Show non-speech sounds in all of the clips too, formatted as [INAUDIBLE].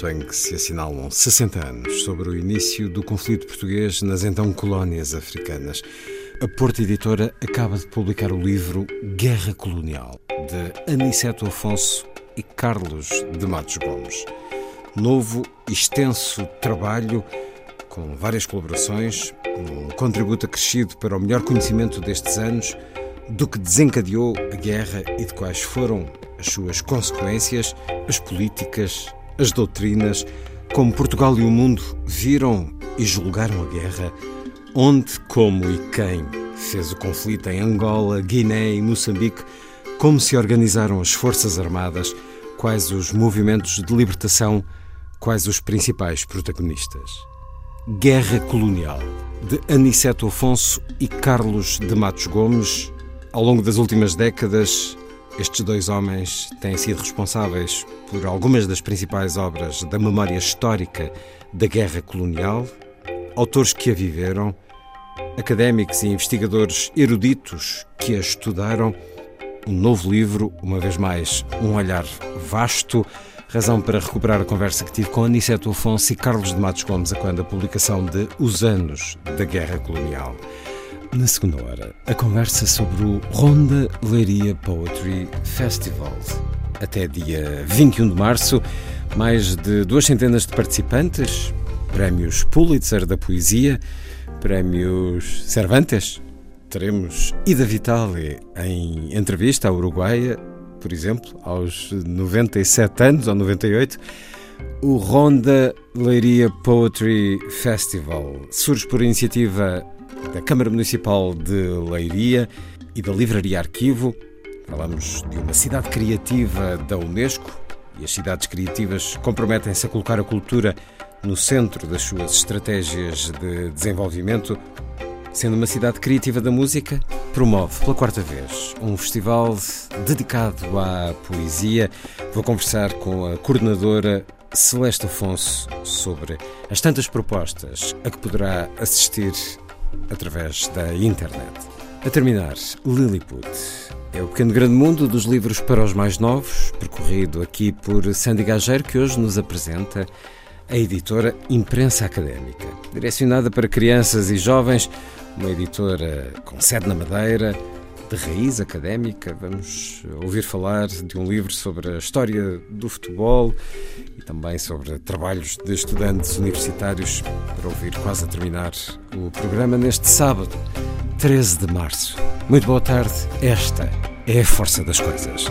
momento em que se assinalam 60 anos sobre o início do conflito português nas então colónias africanas, a Porta Editora acaba de publicar o livro Guerra Colonial, de Aniceto Afonso e Carlos de Matos Gomes. Novo, extenso trabalho, com várias colaborações, um contributo acrescido para o melhor conhecimento destes anos, do que desencadeou a guerra e de quais foram as suas consequências, as políticas, as doutrinas, como Portugal e o mundo viram e julgaram a guerra, onde, como e quem fez o conflito em Angola, Guiné e Moçambique, como se organizaram as Forças Armadas, quais os movimentos de libertação, quais os principais protagonistas. Guerra Colonial, de Aniceto Afonso e Carlos de Matos Gomes. Ao longo das últimas décadas, estes dois homens têm sido responsáveis por algumas das principais obras da memória histórica da guerra colonial, autores que a viveram, académicos e investigadores eruditos que a estudaram. Um novo livro, uma vez mais, um olhar vasto, razão para recuperar a conversa que tive com Aniceto Afonso e Carlos de Matos Gomes quando a publicação de Os Anos da Guerra Colonial. Na segunda hora, a conversa sobre o Ronda Leiria Poetry Festival. Até dia 21 de março, mais de duas centenas de participantes, prémios Pulitzer da Poesia, prémios Cervantes. Teremos Ida Vitale em entrevista à Uruguaia, por exemplo, aos 97 anos ou 98. O Ronda Leiria Poetry Festival surge por iniciativa da Câmara Municipal de Leiria e da Livraria Arquivo. Falamos de uma cidade criativa da Unesco e as cidades criativas comprometem-se a colocar a cultura no centro das suas estratégias de desenvolvimento. Sendo uma cidade criativa da música, promove pela quarta vez um festival dedicado à poesia. Vou conversar com a coordenadora Celeste Afonso sobre as tantas propostas a que poderá assistir através da internet. A terminar, Lilliput. É o pequeno grande mundo dos livros para os mais novos, percorrido aqui por Sandy Gageiro, que hoje nos apresenta a editora Imprensa Académica. Direcionada para crianças e jovens, uma editora com sede na Madeira, de raiz académica. Vamos ouvir falar de um livro sobre a história do futebol e também sobre trabalhos de estudantes universitários, para ouvir quase a terminar o programa neste sábado, 13 de março. Muito boa tarde, esta é a força das coisas.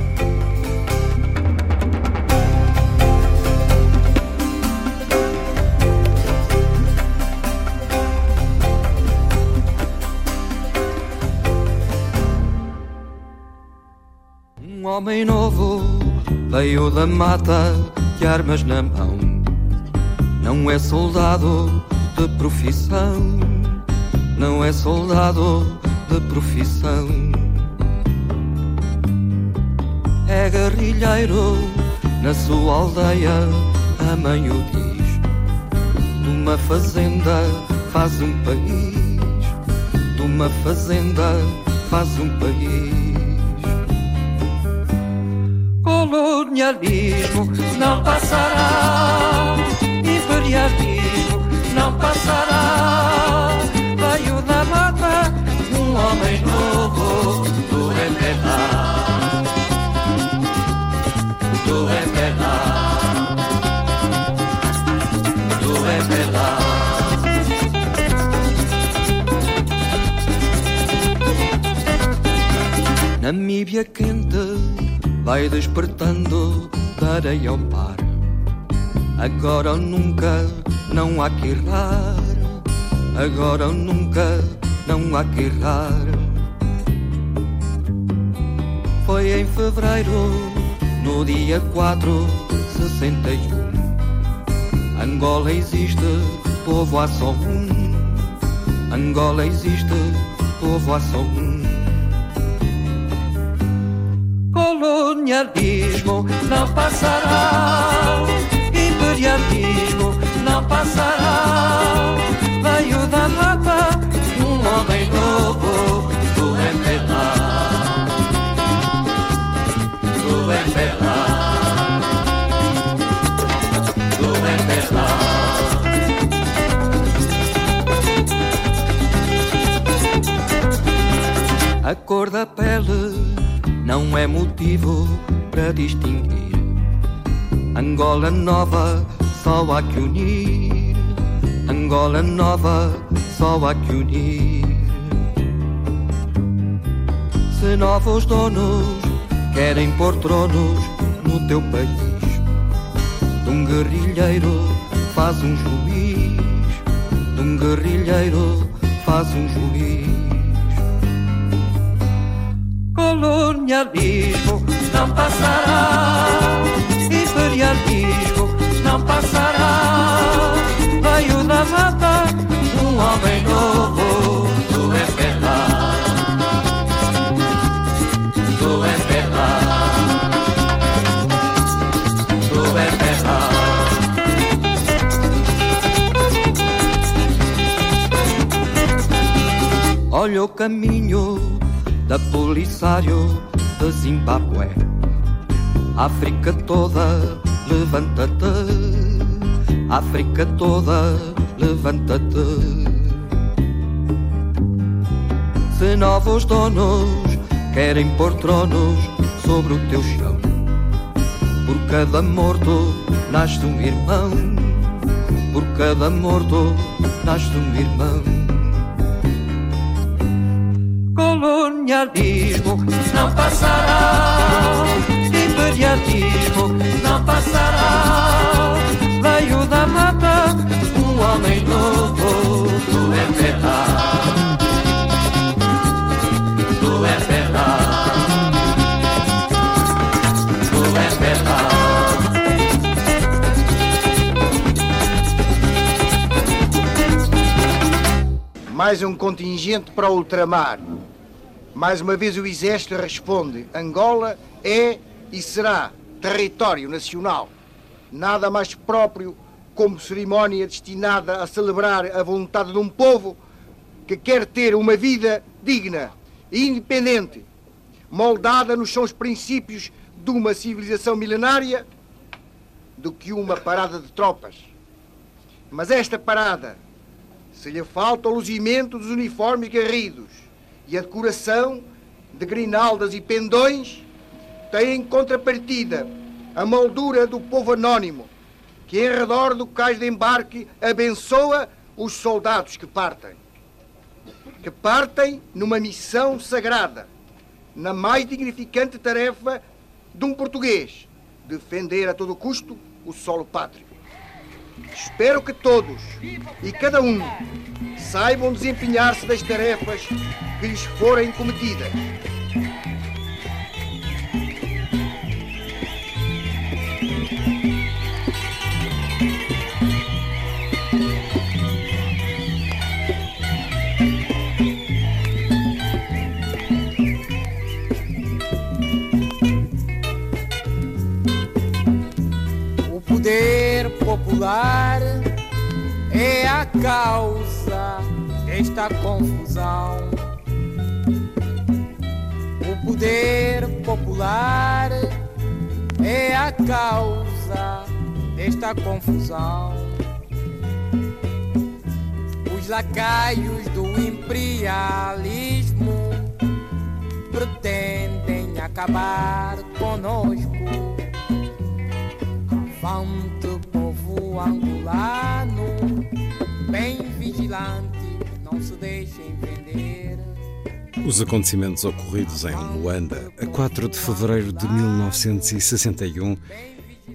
Homem novo veio da mata de armas na mão. Não é soldado de profissão, não é soldado de profissão. É guerrilheiro na sua aldeia, a mãe o diz. De uma fazenda faz um país, de uma fazenda faz um país. Colonialismo não passará, imperialismo não passará. Veio da mata um homem novo do Eternar, do Eternar, do Eternar. Namíbia quente vai despertando da areia ao mar. Agora ou nunca, não há que errar. Agora ou nunca, não há que errar. Foi em fevereiro, no dia 4, 61. Angola existe, povo há só um. Angola existe, povo há só um. Colonialismo não passará, imperialismo não passará. Veio da mata um homem novo do MPLA, do MPLA, do MPLA. A cor da pele não é motivo para distinguir. Angola nova, só há que unir. Angola nova, só há que unir. Se novos donos querem pôr tronos no teu país, de um guerrilheiro faz um juiz, de um guerrilheiro faz um juiz colonialismo não passará, imperialismo não passará. Veio da mata um homem novo do MPLA, do MPLA, do MPLA. Olha o caminho da Polisário de Zimbábue. África toda, levanta-te. África toda, levanta-te. Se novos donos querem pôr tronos sobre o teu chão, por cada morto nasce um irmão. Por cada morto nasce um irmão colonialismo não passará, imperialismo não passará. Veio da mata um homem novo do MPA, do MPA, do MPA. Mais um contingente para ultramar. Mais uma vez o Exército responde: Angola é e será território nacional. Nada mais próprio como cerimónia destinada a celebrar a vontade de um povo que quer ter uma vida digna e independente, moldada nos sons princípios de uma civilização milenária, do que uma parada de tropas. Mas esta parada, se lhe falta o luzimento dos uniformes garridos, e a decoração de grinaldas e pendões tem em contrapartida a moldura do povo anónimo, que em redor do cais de embarque abençoa os soldados que partem. Que partem numa missão sagrada, na mais dignificante tarefa de um português, defender a todo custo o solo pátrio. Espero que todos e cada um saibam desempenhar-se das tarefas que lhes forem cometidas. O poder popular é a causa desta confusão poder popular a causa desta confusão. Os lacaios do imperialismo pretendem acabar conosco. Bem vigilante, não se deixem. Os acontecimentos ocorridos em Luanda a 4 de fevereiro de 1961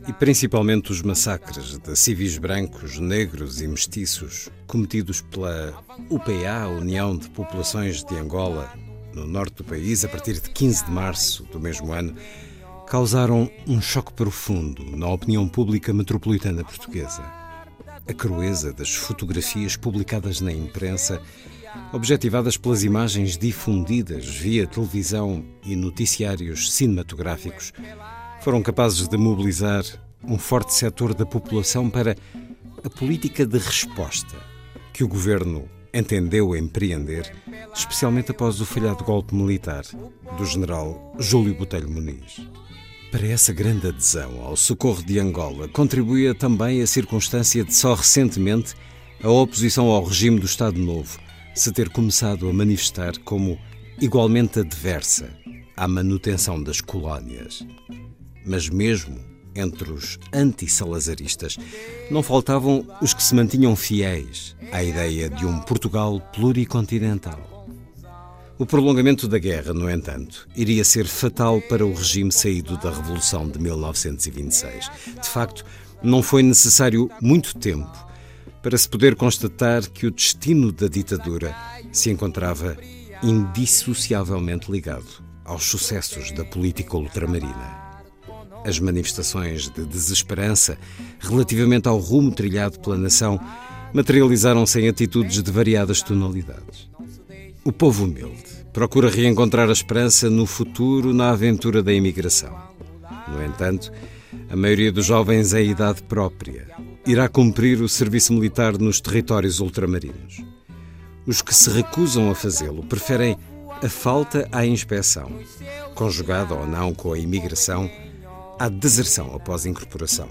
e principalmente os massacres de civis brancos, negros e mestiços cometidos pela UPA, União de Populações de Angola, no norte do país, a partir de 15 de março do mesmo ano, causaram um choque profundo na opinião pública metropolitana portuguesa. A crueza das fotografias publicadas na imprensa, objetivadas pelas imagens difundidas via televisão e noticiários cinematográficos, foram capazes de mobilizar um forte setor da população para a política de resposta que o governo entendeu empreender, especialmente após o falhado golpe militar do general Júlio Botelho Muniz. Para essa grande adesão ao socorro de Angola contribuía também a circunstância de só recentemente a oposição ao regime do Estado Novo se ter começado a manifestar como igualmente adversa à manutenção das colónias. Mas mesmo entre os anti-salazaristas, não faltavam os que se mantinham fiéis à ideia de um Portugal pluricontinental. O prolongamento da guerra, no entanto, iria ser fatal para o regime saído da Revolução de 1926. De facto, não foi necessário muito tempo para se poder constatar que o destino da ditadura se encontrava indissociavelmente ligado aos sucessos da política ultramarina. As manifestações de desesperança relativamente ao rumo trilhado pela nação materializaram-se em atitudes de variadas tonalidades. O povo humilde procura reencontrar a esperança no futuro na aventura da imigração. No entanto, a maioria dos jovens em idade própria irá cumprir o serviço militar nos territórios ultramarinos. Os que se recusam a fazê-lo preferem a falta à inspeção, conjugada ou não com a imigração à deserção após incorporação.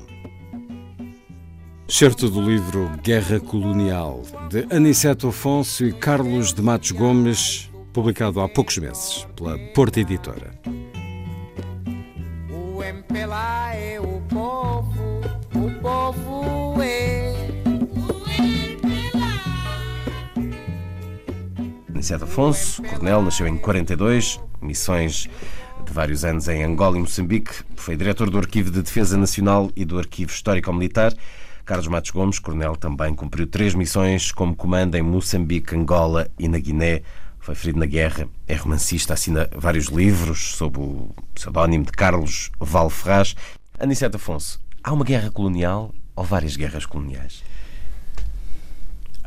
Certo do livro Guerra Colonial, de Aniceto Afonso e Carlos de Matos Gomes, publicado há poucos meses pela Porta Editora. O MPLA é o povo, o povo é. Aniceto Afonso, coronel, nasceu em 42, missões de vários anos em Angola e Moçambique, foi diretor do Arquivo de Defesa Nacional e do Arquivo Histórico-Militar. Carlos Matos Gomes, coronel, também cumpriu três missões como comando em Moçambique, Angola e na Guiné. Foi ferido na guerra, é romancista, assina vários livros sob o pseudónimo de Carlos Val Ferraz. Aniceto Afonso, há uma guerra colonial ou várias guerras coloniais?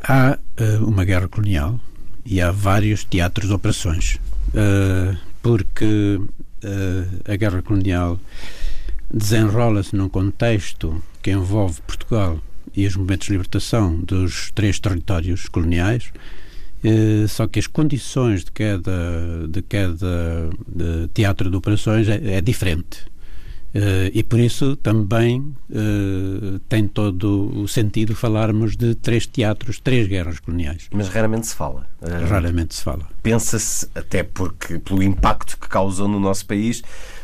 Há uh, uma guerra colonial e há vários teatros de operações. Uh, porque a guerra colonial desenrola-se num contexto que envolve Portugal e os movimentos de libertação dos três territórios coloniais, uh, só que as condições de cada, de cada teatro de operações é, é diferente. Uh, e por isso também uh, tem todo o sentido falarmos de três teatros, três guerras coloniais. Mas raramente se fala. Uh, raramente se fala. Pensa-se, até porque pelo impacto que causou no nosso país,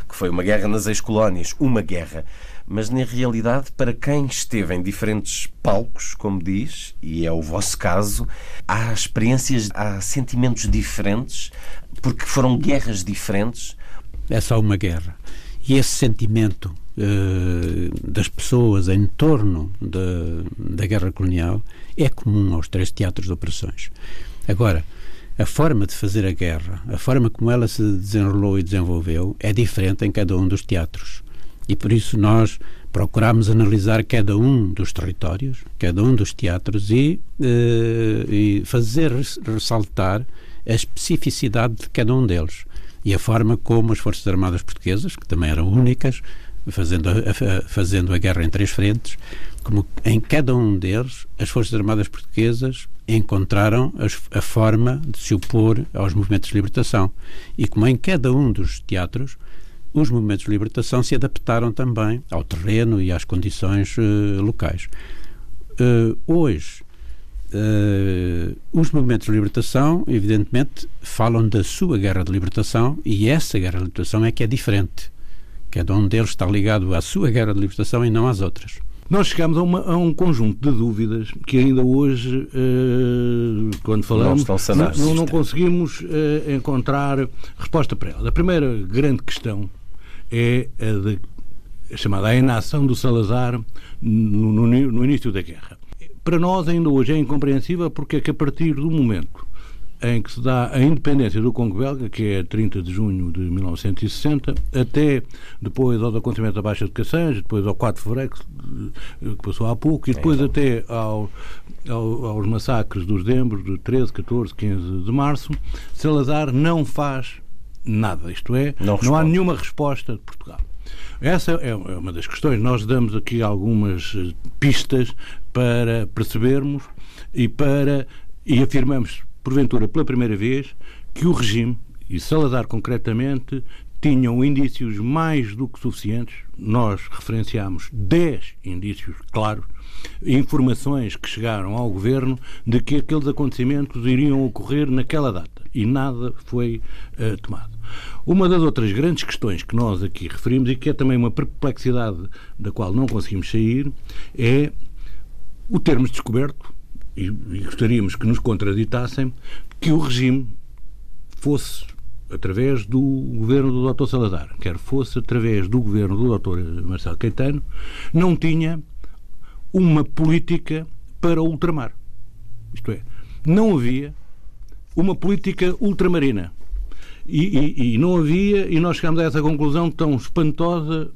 que foi uma guerra nas ex-colónias, uma guerra. Mas na realidade, para quem esteve em diferentes palcos, como diz, e é o vosso caso, há experiências, há sentimentos diferentes, porque foram guerras diferentes. É só uma guerra e esse sentimento uh, das pessoas em torno da, guerra colonial é comum aos três teatros de operações. Agora, a forma de fazer a guerra, a forma como ela se desenrolou e desenvolveu, é diferente em cada um dos teatros. E por isso nós procuramos analisar cada um dos territórios, cada um dos teatros e, uh, e fazer ressaltar a especificidade de cada um deles e a forma como as Forças Armadas Portuguesas, que também eram únicas, fazendo a, fazendo a guerra em três frentes, como em cada um deles as Forças Armadas Portuguesas encontraram as, a forma de se opor aos movimentos de libertação. E como em cada um dos teatros os movimentos de libertação se adaptaram também ao terreno e às condições uh, locais. Uh, hoje, uh, os movimentos de libertação, evidentemente, falam da sua guerra de libertação e essa guerra de libertação é que é diferente. Cada um deles está ligado à sua guerra de libertação e não às outras. Nós chegamos a, uma, a, um conjunto de dúvidas que ainda hoje, uh, quando falamos, não, não, não conseguimos uh, encontrar resposta para elas. A primeira grande questão é a, de, a chamada a inação do Salazar no, no, no início da guerra. Para nós, ainda hoje, é incompreensível porque é que a partir do momento em que se dá a independência do Congo belga, que é 30 de junho de 1960, até depois ao acontecimento da Baixa de Cassange, depois ao 4 de fevereiro, que passou há pouco, e depois é, até ao, ao, aos massacres dos dezembro de 13, 14, 15 de março, Salazar não faz nada. Isto é, não, não há nenhuma resposta de Portugal. Essa é, é uma das questões. Nós damos aqui algumas eh, pistas para percebermos e para e afirmamos porventura pela primeira vez, que o regime, e Salazar concretamente, tinham indícios mais do que suficientes, nós referenciamos 10 indícios claros, informações que chegaram ao governo de que aqueles acontecimentos iriam ocorrer naquela data e nada foi uh, tomado. Uma das outras grandes questões que nós aqui referimos e que é também uma perplexidade da qual não conseguimos sair é o termos descoberto e, e gostaríamos que nos contraditassem, que o regime fosse através do governo do Dr. Salazar, quer fosse através do governo do Dr. Marcelo Caetano, não tinha uma política para o ultramar. Isto é, não havia uma política ultramarina. E, e, e não havia, e nós chegamos a essa conclusão tão espantosa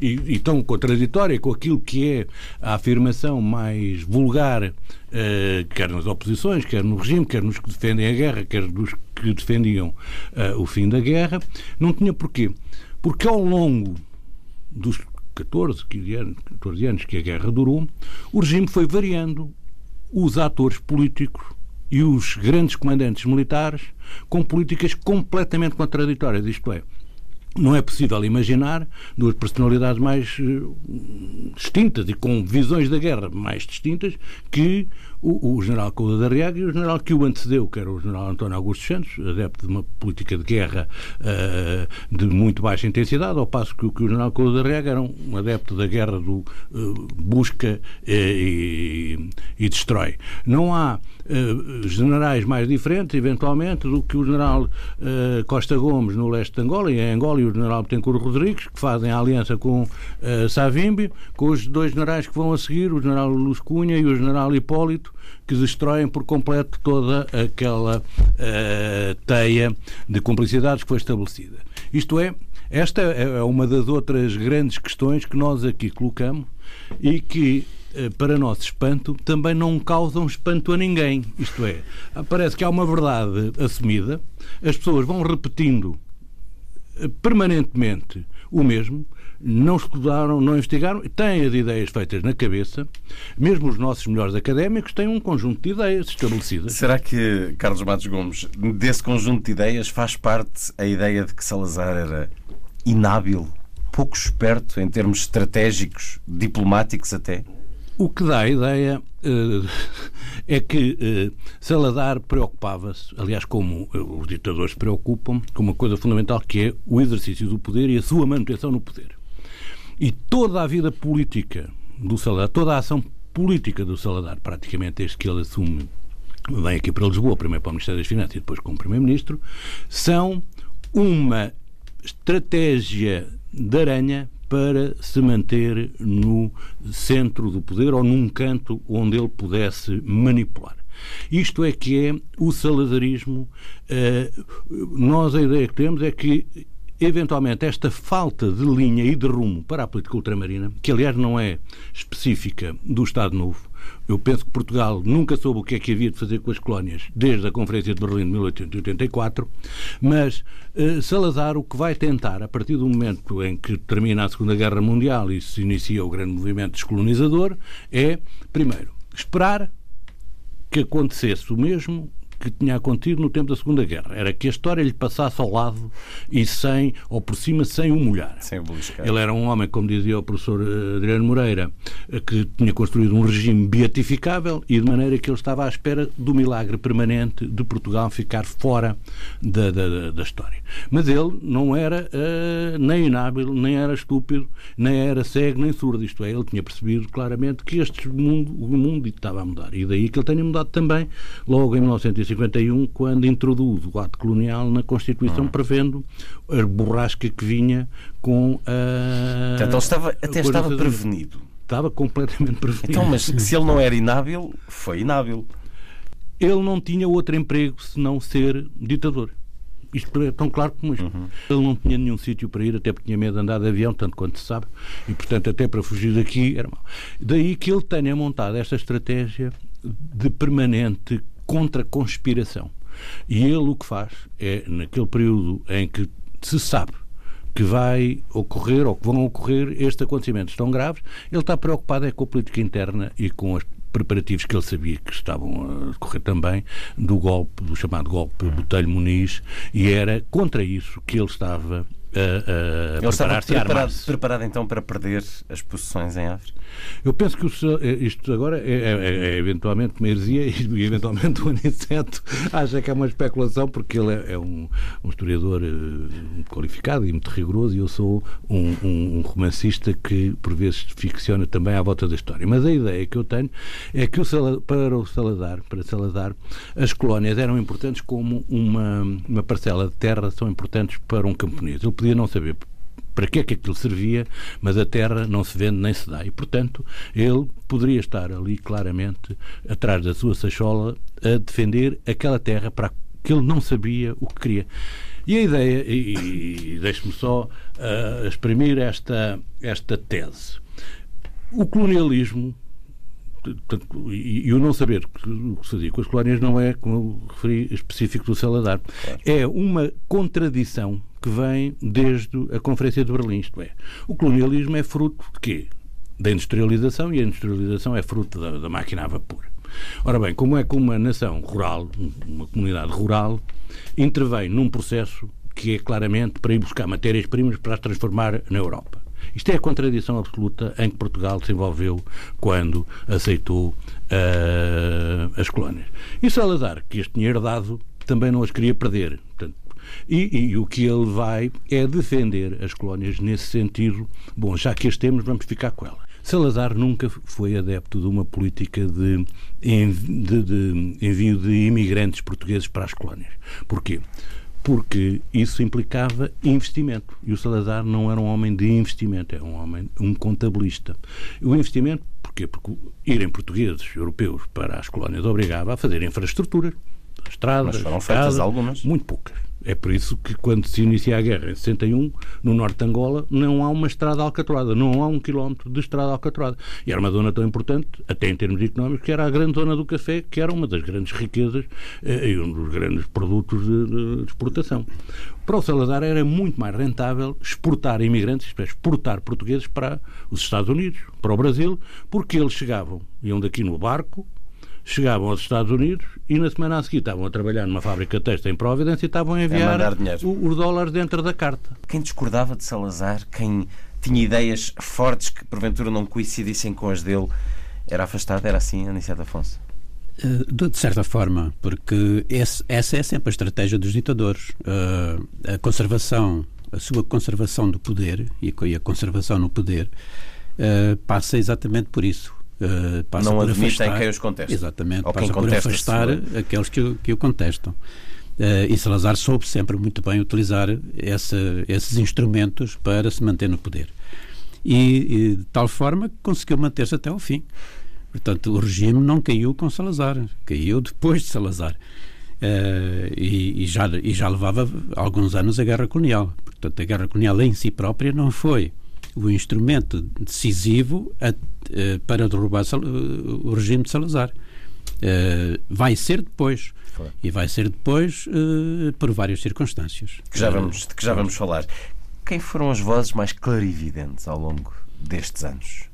e, e, tão contraditória com aquilo que é a afirmação mais vulgar, uh, quer nas oposições, quer no regime, quer nos que defendem a guerra, quer nos que defendiam uh, o fim da guerra, não tinha porquê. Porque ao longo dos 14, 15 anos, 14 anos que a guerra durou, o regime foi variando os atores políticos e os grandes comandantes militares com políticas completamente contraditórias. Isto é, não é possível imaginar duas personalidades mais uh, distintas e com visões da guerra mais distintas que o, o general Couda da Riaga e o general que o antecedeu, que era o general António Augusto Santos, adepto de uma política de guerra uh, de muito baixa intensidade, ao passo que, que o general Couda da Riaga era um adepto da guerra do uh, busca e, e, destrói. Não há generais mais diferentes, eventualmente, do que o general Costa Gomes no leste de Angola, e em Angola, e o general Betancourt Rodrigues, que fazem a aliança com Savimbi, com os dois generais que vão a seguir, o general Luz Cunha e o general Hipólito, que destroem por completo toda aquela uh, teia de cumplicidades que foi estabelecida. Isto é, esta é uma das outras grandes questões que nós aqui colocamos e que, eh, para nosso espanto, também não causam espanto a ninguém. Isto é, parece que há uma verdade assumida, as pessoas vão repetindo eh, permanentemente o mesmo, não estudaram, não investigaram, têm as ideias feitas na cabeça. Mesmo os nossos melhores académicos têm um conjunto de ideias estabelecidas. Será que, Carlos Matos Gomes, desse conjunto de ideias faz parte a ideia de que Salazar era inábil, pouco esperto em termos estratégicos, diplomáticos até? O que dá a ideia uh, [LAUGHS] é que uh, Salazar preocupava-se, aliás, como os ditadores se preocupam, com uma coisa fundamental que é o exercício do poder e a sua manutenção no poder. E toda a vida política do Salazar, toda a ação política do Salazar, praticamente desde que ele assume, vem aqui para Lisboa, primeiro para o Ministério das Finanças e depois como Primeiro-Ministro, são uma estratégia de aranha para se manter no centro do poder ou num canto onde ele pudesse manipular. Isto é que é o salazarismo. Eh, nós a ideia que temos é que eventualmente esta falta de linha e de rumo para a política ultramarina, que aliás não é específica do Estado Novo, eu penso que Portugal nunca soube o que é que havia de fazer com as colónias desde a Conferência de Berlim de 1884, mas eh, Salazar o que vai tentar, a partir do momento em que termina a Segunda Guerra Mundial e se inicia o grande movimento descolonizador, é, primeiro, esperar que acontecesse o mesmo que tinha acontecido no tempo da Segunda Guerra. Era que a história lhe passasse ao lado e sem, ou por cima, sem o molhar. Sem o beliscar. Ele era um homem, como dizia o professor eh, Adriano Moreira, que tinha construído um regime beatificável e de maneira que ele estava à espera do milagre permanente de Portugal ficar fora da, da, da história. Mas ele não era uh, nem inábil, nem era estúpido, nem era cego, nem surdo. Isto é, ele tinha percebido claramente que este mundo, o mundo estava a mudar. E daí que ele tenha mudado também, logo em 1951, quando introduz o ato colonial na Constituição, hum. prevendo a borrasca que vinha com a. Portanto, ele estava, até estava prevenido. Estava completamente [LAUGHS] prevenido. Então, mas se ele não era inábil, foi inábil. Ele não tinha outro emprego senão ser ditador. Isto é tão claro como isto. Uhum. Ele não tinha nenhum sítio para ir, até porque tinha medo de andar de avião, tanto quanto se sabe, e portanto, até para fugir daqui era mau. Daí que ele tenha montado esta estratégia de permanente contra-conspiração. E ele o que faz é, naquele período em que se sabe que vai ocorrer ou que vão ocorrer estes acontecimentos tão graves, ele está preocupado é com a política interna e com as preparativos que ele sabia que estavam a decorrer também do golpe, do chamado golpe Botelho Muniz, e era contra isso que ele estava a, a preparar-se preparado, preparado então para perder as posições em África? Eu penso que eh, isto agora é, é, é eventualmente uma heresia [LAUGHS] e eventualmente o Aniceto acha que é uma especulação porque ele é, é um, um, historiador uh, qualificado e muito rigoroso e eu sou um, um, um, romancista que por vezes ficciona também à volta da história. Mas a ideia que eu tenho é que o Salazar, para o Salazar, para Salazar, as colónias eram importantes como uma, uma parcela de terra são importantes para um camponês. Ele podia não saber para que é que aquilo servia, mas a terra não se vende nem se dá. E, portanto, ele poderia estar ali claramente atrás da sua sachola a defender aquela terra para que ele não sabia o que queria. E a ideia, e, e deixe-me só uh, exprimir esta, esta tese. O colonialismo e o não saber o que se diz com as colónias não é, como referi, específico do Saladar. É uma contradição que vem desde a Conferência de Berlim, isto é, o colonialismo é fruto de quê? Da industrialização e a industrialização é fruto da, da máquina a vapor. Ora bem, como é que uma nação rural, uma comunidade rural, intervém num processo que é claramente para ir buscar matérias-primas para as transformar na Europa? Isto é a contradição absoluta em que Portugal se envolveu quando aceitou uh, as colónias. E Salazar, que este tinha herdado, também não as queria perder. Portanto, e, e, o que ele vai é defender as colónias nesse sentido. Bom, já que as temos, vamos ficar com elas. Salazar nunca foi adepto de uma política de, de, de envio de imigrantes portugueses para as colónias. Porquê? Porque isso implicava investimento. E o Salazar não era um homem de investimento, era um homem, um contabilista. O investimento, porquê? Porque irem portugueses europeus para as colónias obrigava a fazer infraestruturas, estradas, Mas foram feitas algumas. Muito poucas. É por isso que, quando se inicia a guerra em 61, no norte de Angola, não há uma estrada alcatroada, não há um quilómetro de estrada alcatroada. E era uma zona tão importante, até em termos económicos, que era a grande zona do café, que era uma das grandes riquezas eh, e um dos grandes produtos de, de, exportação. Para o Salazar era muito mais rentável exportar imigrantes, isto é, exportar portugueses para os Estados Unidos, para o Brasil, porque eles chegavam, iam daqui no barco, chegavam aos Estados Unidos e na semana a seguir estavam a trabalhar numa fábrica de texto em Providência e estavam a enviar a os dólares dentro da carta. Quem discordava de Salazar, quem tinha ideias fortes que porventura não coincidissem com as dele, era afastado? Era assim, Aniceto Afonso? Eh, de certa forma, porque esse, essa é sempre a estratégia dos ditadores. Uh, a conservação, a sua conservação do poder e a conservação no poder uh, passa exatamente por isso. Uh, passa não por admitem afastar, quem os contesta. Exatamente, Ou passa por afastar aqueles que, que o contestam. Uh, e Salazar soube sempre muito bem utilizar essa, esses instrumentos para se manter no poder. E, e de tal forma que conseguiu manter-se até ao fim. Portanto, o regime não caiu com Salazar, caiu depois de Salazar. Uh, e, e, já, e já levava alguns anos a guerra colonial. Portanto, a guerra colonial em si própria não foi o instrumento decisivo a, uh, para derrubar o regime de Salazar. Uh, vai ser depois. Foi. E vai ser depois uh, por várias circunstâncias. Que já vamos, que já vamos falar. Quem foram as vozes mais clarividentes ao longo destes anos?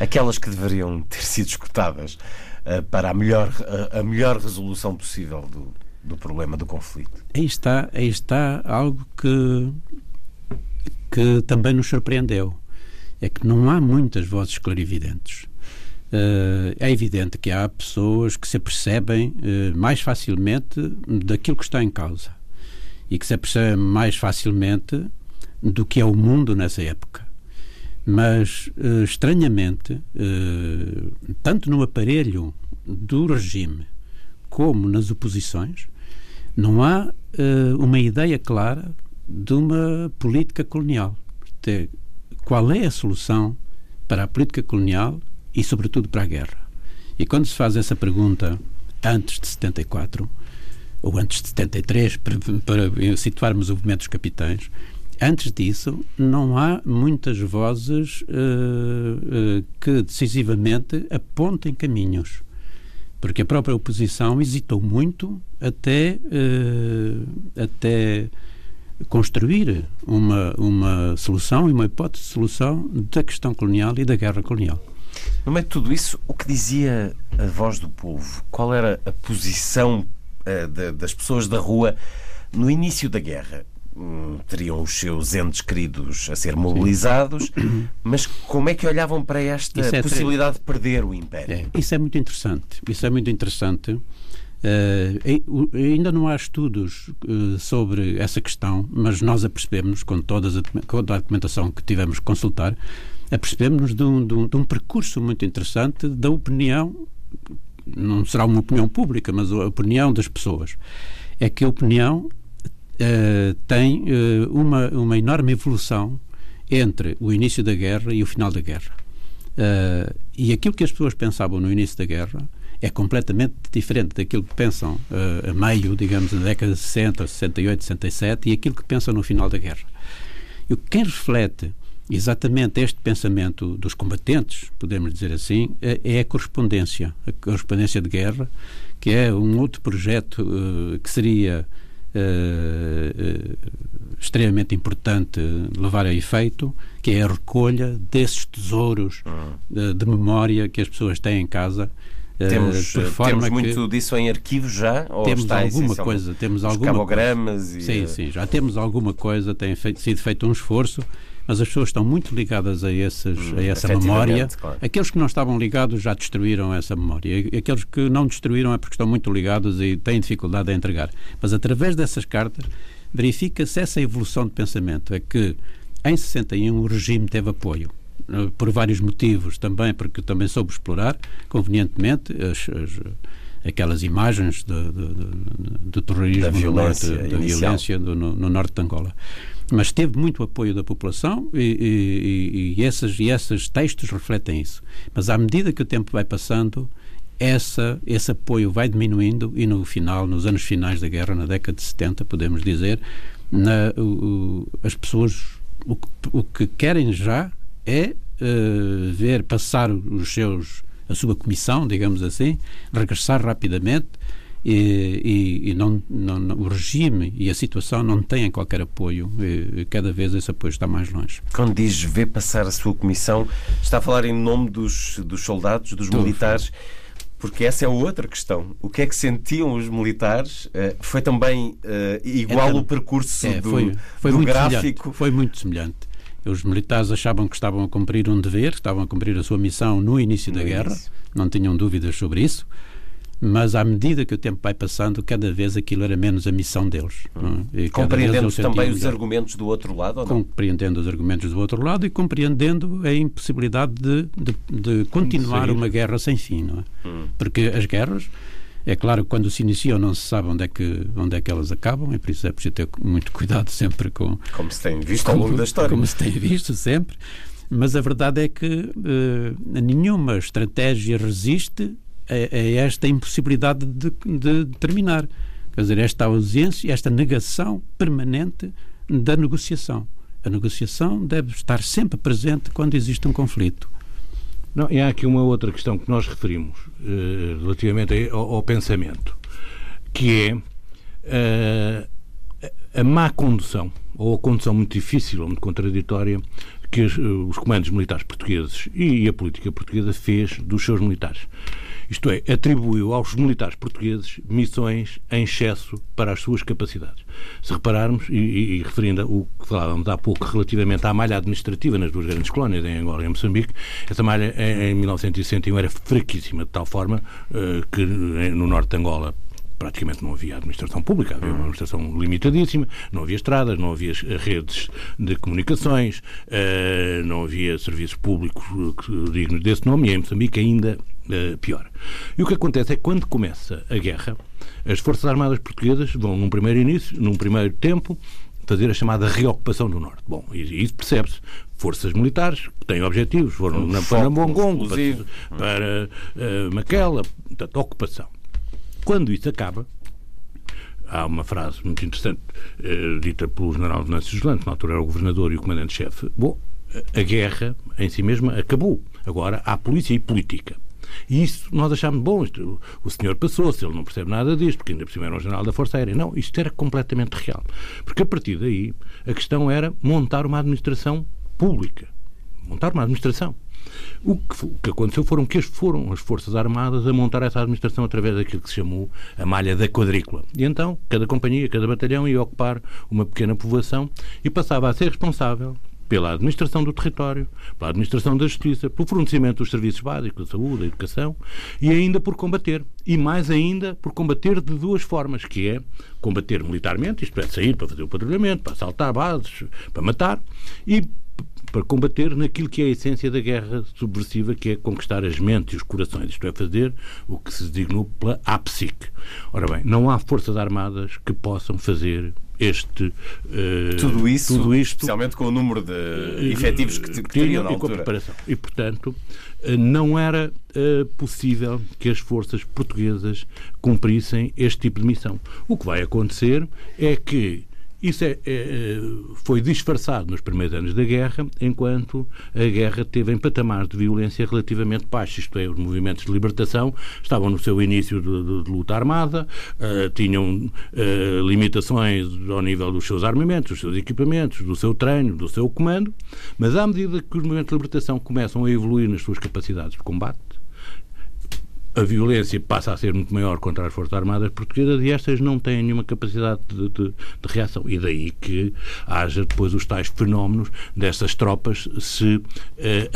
Aquelas que deveriam ter sido escutadas para a melhor, a melhor resolução possível do, do problema do conflito. Aí está, aí está algo que, que também nos surpreendeu. É que não há muitas vozes clarividentes. Uh, é evidente que há pessoas que se apercebem uh, mais facilmente daquilo que está em causa e que se apercebem mais facilmente do que é o mundo nessa época. Mas, uh, estranhamente, tanto no aparelho do regime como nas oposições, não há uma ideia clara de uma política colonial. De qual é a solução para a política colonial e, sobretudo, para a guerra? E quando se faz essa pergunta antes de 74, ou antes de 73, para, para situarmos o movimento dos capitães, antes disso, não há muitas vozes uh, uh, que decisivamente apontem caminhos porque a própria oposição hesitou muito até, uh, até construir uma, uma solução e uma hipótese de solução da questão colonial e da guerra colonial. No meio de tudo isso, o que dizia a voz do povo? Qual era a posição uh, de, das pessoas da rua no início da guerra? Hum, teriam os seus entes queridos a ser mobilizados, Sim. [COUGHS] mas como é que olhavam para esta é possibilidade de perder o Império? É, isso é muito interessante. Isso é muito interessante. Uh, ainda não há estudos uh, sobre essa questão, mas nós apercebemos, com, todas a, com toda a documentação que tivemos que consultar, apercebemos de um, de, um, de um percurso muito interessante da opinião, não será uma opinião pública, mas a opinião das pessoas. É que a opinião uh, tem uma, uma enorme evolução entre o início da guerra e o final da guerra. E aquilo que as pessoas pensavam no início da guerra é completamente diferente daquilo que pensam uh, a meio, digamos, na década de 60, 68, 67 e aquilo que pensam no final da guerra. E quem reflete exatamente este pensamento dos combatentes, podemos dizer assim, é, é a correspondência, a correspondência de guerra, que é um outro projeto uh, que seria uh, extremamente importante levar a efeito, que é a recolha desses tesouros de, de memória que as pessoas têm em casa. Temos, temos muito disso em arquivos já? Temos alguma coisa, temos alguma cabogramas coisa. E... Sim, sim, já temos alguma coisa, tem feito, sido feito um esforço mas as pessoas estão muito ligadas a, esses, hum, a essa memória. Claro. Aqueles que não estavam ligados já destruíram essa memória. Aqueles que não destruíram é porque estão muito ligados e têm dificuldade a entregar. Mas através dessas cartas verifica-se essa evolução de pensamento. É que em 61 o regime teve apoio eh, por vários motivos também, porque também soube explorar convenientemente as, as, aquelas imagens do, do, do, do terrorismo da violência, no norte, da violência no, no, norte de Angola mas teve muito apoio da população e, e, e, esses, e esses textos refletem isso. Mas à medida que o tempo vai passando, essa, esse apoio vai diminuindo e no final, nos anos finais da guerra, na década de 70, podemos dizer, na, o, as pessoas o, o, que querem já é uh, ver passar os seus a sua comissão, digamos assim, regressar rapidamente e, e, e não, não, não, o regime e a situação não têm qualquer apoio. E, cada vez esse apoio está mais longe. Quando diz ver passar a sua comissão, está a falar em nome dos, dos soldados, dos militares? Porque essa é outra questão. O que é que sentiam os militares? Uh, foi também uh, igual então, o percurso é, do, foi, foi do gráfico? Semelhante, foi muito semelhante. Os militares achavam que estavam a cumprir um dever, estavam a cumprir a sua missão no início no da início. guerra, não tinham dúvidas sobre isso mas à medida que o tempo vai passando, cada vez aquilo era menos a missão deles. Hum. Compreendendo também os argumentos do outro lado? Ou? Compreendendo os argumentos do outro lado e compreendendo a impossibilidade de, de, de continuar uma guerra sem fim. Não é? Hum. Porque as guerras, é claro que quando se iniciam não se sabe onde é que, onde é que elas acabam, e por isso é preciso ter muito cuidado sempre com. Como se tem visto ao longo da história. Como se tem visto sempre. Mas a verdade é que uh, nenhuma estratégia resiste a, a esta impossibilidade de, de terminar. Quer dizer, esta ausência, esta negação permanente da negociação. A negociação deve estar sempre presente quando existe um conflito. Não, e há aqui uma outra questão que nós referimos uh, relativamente ao, ao, pensamento, que é uh, a má condução, ou a condução muito difícil ou muito contraditória que os, os comandos militares portugueses e a política portuguesa fez dos seus militares. Isto é, atribuiu aos militares portugueses missões em excesso para as suas capacidades. Se repararmos, e, e, e referindo o que falávamos há pouco relativamente à malha administrativa nas duas grandes colónias, em Angola e em Moçambique, essa malha em, em 1961 era fraquíssima, de tal forma uh, que no norte de Angola praticamente não havia administração pública, havia uma administração limitadíssima, não havia estradas, não havia redes de comunicações, eh, não havia serviços públicos dignos desse nome, e em Moçambique ainda eh, pior. E o que acontece é que quando começa a guerra, as Forças Armadas Portuguesas vão, num primeiro início, num primeiro tempo, fazer a chamada reocupação do Norte. Bom, e isso percebe-se. Forças militares que têm objetivos, foram um na, para Mongongo, para, para uh, Maquela, portanto, ocupação. Quando isso acaba, há uma frase muito interessante uh, dita pelo general Venâncio Gelante, na altura era o governador e o comandante-chefe. Bom, a guerra em si mesma acabou. Agora há polícia e política. E isso nós achámos bom. Isto, o senhor passou-se, ele não percebe nada disto, porque ainda por cima era um general da Força Aérea. Não, isto era completamente real. Porque a partir daí a questão era montar uma administração pública. Montar uma administração. O que, o que, aconteceu foram que foram as Forças Armadas a montar essa administração através daquilo que se chamou a malha da quadrícula. E então, cada companhia, cada batalhão ia ocupar uma pequena povoação e passava a ser responsável pela administração do território, pela administração da justiça, pelo fornecimento dos serviços básicos, da saúde, da educação e ainda por combater. E mais ainda por combater de duas formas, que é combater militarmente, isto é, sair para fazer o patrulhamento, para assaltar bases, para matar, e para combater naquilo que é a essência da guerra subversiva, que é conquistar as mentes e os corações, isto é, fazer o que se designou pela APSIC. Ora bem, não há forças armadas que possam fazer este uh, tudo isso tudo isto, especialmente com o número de uh, efetivos que, que teriam na altura. preparação. E portanto uh, não era possível que as forças portuguesas cumprissem este tipo de missão. O que vai acontecer é que isso é, é, foi disfarçado nos primeiros anos da guerra, enquanto a guerra teve em patamares de violência relativamente baixos, isto é, os movimentos de libertação estavam no seu início de, de, de luta armada, uh, tinham uh, limitações ao nível dos seus armamentos, dos seus equipamentos, do seu treino, do seu comando, mas à medida que os movimentos de libertação começam a evoluir nas suas capacidades de combate, a violência passa a ser muito maior contra as Forças Armadas Portuguesas e estas não têm nenhuma capacidade de, de, de, reação. E daí que haja depois os tais fenómenos dessas tropas se uh,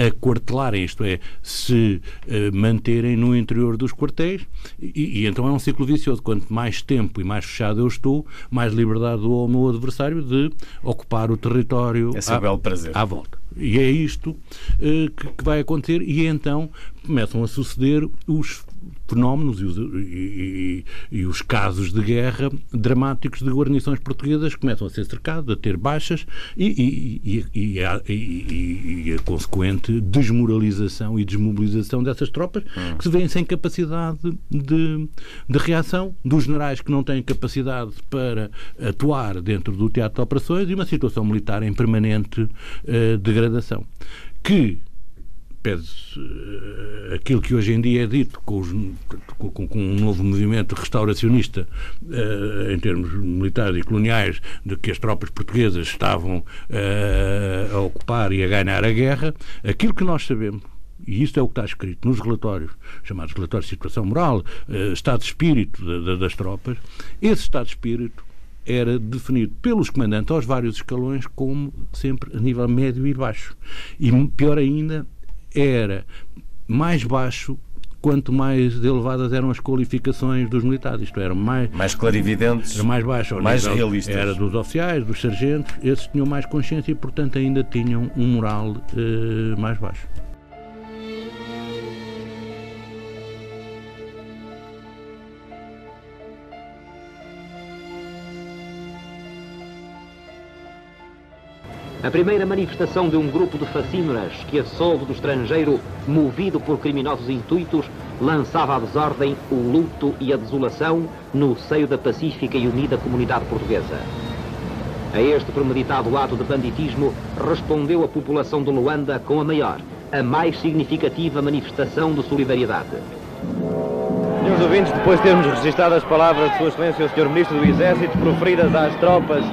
aquartelarem, isto é, se uh, manterem no interior dos quartéis. E, e, então é um ciclo vicioso. Quanto mais tempo e mais fechado eu estou, mais liberdade dou ao meu adversário de ocupar o território é à, belo prazer. à volta. E é isto uh, que, que, vai acontecer, e então começam a suceder os fenómenos e os, e, e, e os, casos de guerra dramáticos de guarnições portuguesas começam a ser cercados, a ter baixas e, a, a, consequente desmoralização e desmobilização dessas tropas que se veem sem capacidade de, de, reação, dos generais que não têm capacidade para atuar dentro do teatro de operações e uma situação militar em permanente uh, degradação. Que pede uh, aquilo que hoje em dia é dito com, os, com, com um novo movimento restauracionista uh, em termos militares e coloniais de que as tropas portuguesas estavam uh, a ocupar e a ganhar a guerra, aquilo que nós sabemos e isto é o que está escrito nos relatórios, chamados relatórios de situação moral, estado de espírito de, de, das tropas, esse estado de espírito era definido pelos comandantes aos vários escalões como sempre a nível médio e baixo. E pior ainda, era mais baixo quanto mais elevadas eram as qualificações dos militares. Isto era mais. Mais clarividentes. Era mais baixo. Mais nível, realistas. Era dos oficiais, dos sargentos. Esses tinham mais consciência e, portanto, ainda tinham um moral eh, mais baixo. A primeira manifestação de um grupo de facínoras que, a soldo do estrangeiro, movido por criminosos intuitos, lançava à desordem o luto e a desolação no seio da pacífica e unida comunidade portuguesa. A este premeditado ato de banditismo respondeu a população de Luanda com a maior, a mais significativa manifestação de solidariedade. Senhores ouvintes, depois de termos registrado as palavras de Sua Excelência o Sr. Ministro do Exército proferidas às tropas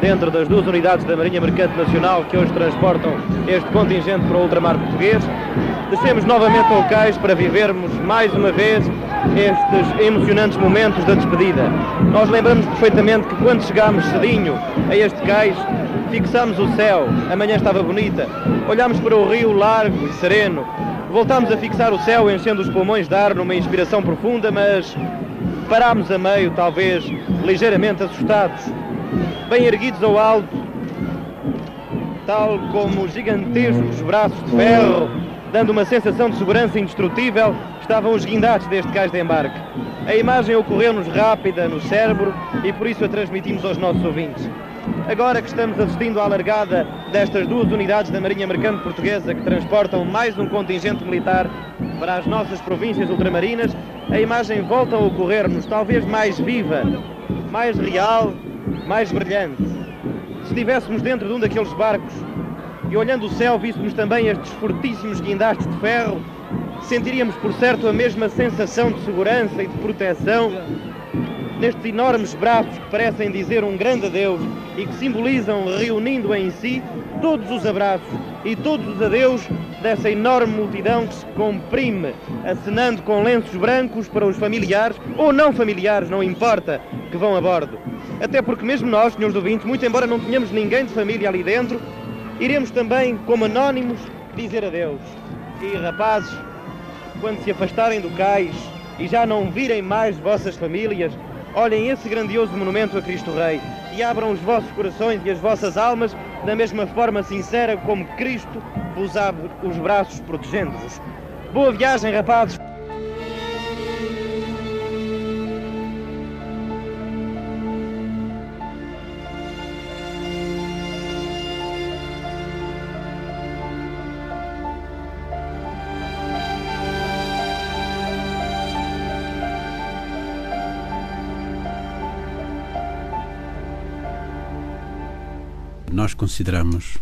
dentro das duas unidades da Marinha Mercante Nacional que hoje transportam este contingente para o ultramar português, descemos novamente ao cais para vivermos mais uma vez estes emocionantes momentos da despedida. Nós lembramos perfeitamente que quando chegámos cedinho a este cais, fixámos o céu, a manhã estava bonita, olhámos para o rio largo e sereno, voltámos a fixar o céu enchendo os pulmões de ar numa inspiração profunda, mas parámos a meio, talvez ligeiramente assustados, bem erguidos ao alto, tal como gigantescos braços de ferro, dando uma sensação de segurança indestrutível, estavam os guindastes deste cais de embarque. A imagem ocorreu-nos rápida no cérebro e por isso a transmitimos aos nossos ouvintes. Agora que estamos assistindo à largada destas duas unidades da Marinha Mercante Portuguesa que transportam mais um contingente militar para as nossas províncias ultramarinas, a imagem volta a ocorrer-nos talvez mais viva, mais real, mais brilhante. Se estivéssemos dentro de um daqueles barcos e olhando o céu víssemos também estes fortíssimos guindastes de ferro, sentiríamos por certo a mesma sensação de segurança e de proteção nestes enormes braços que parecem dizer um grande adeus e que simbolizam, reunindo em si, todos os abraços e todos os adeus dessa enorme multidão que se comprime, acenando com lenços brancos para os familiares, ou não familiares, não importa, que vão a bordo. Até porque mesmo nós, senhores ouvintes, muito embora não tenhamos ninguém de família ali dentro, iremos também, como anónimos, dizer adeus. E rapazes, quando se afastarem do cais e já não virem mais vossas famílias, olhem esse grandioso monumento a Cristo Rei e abram os vossos corações e as vossas almas da mesma forma sincera como Cristo vos abre os braços protegendo-vos. Boa viagem, rapazes! Consideramos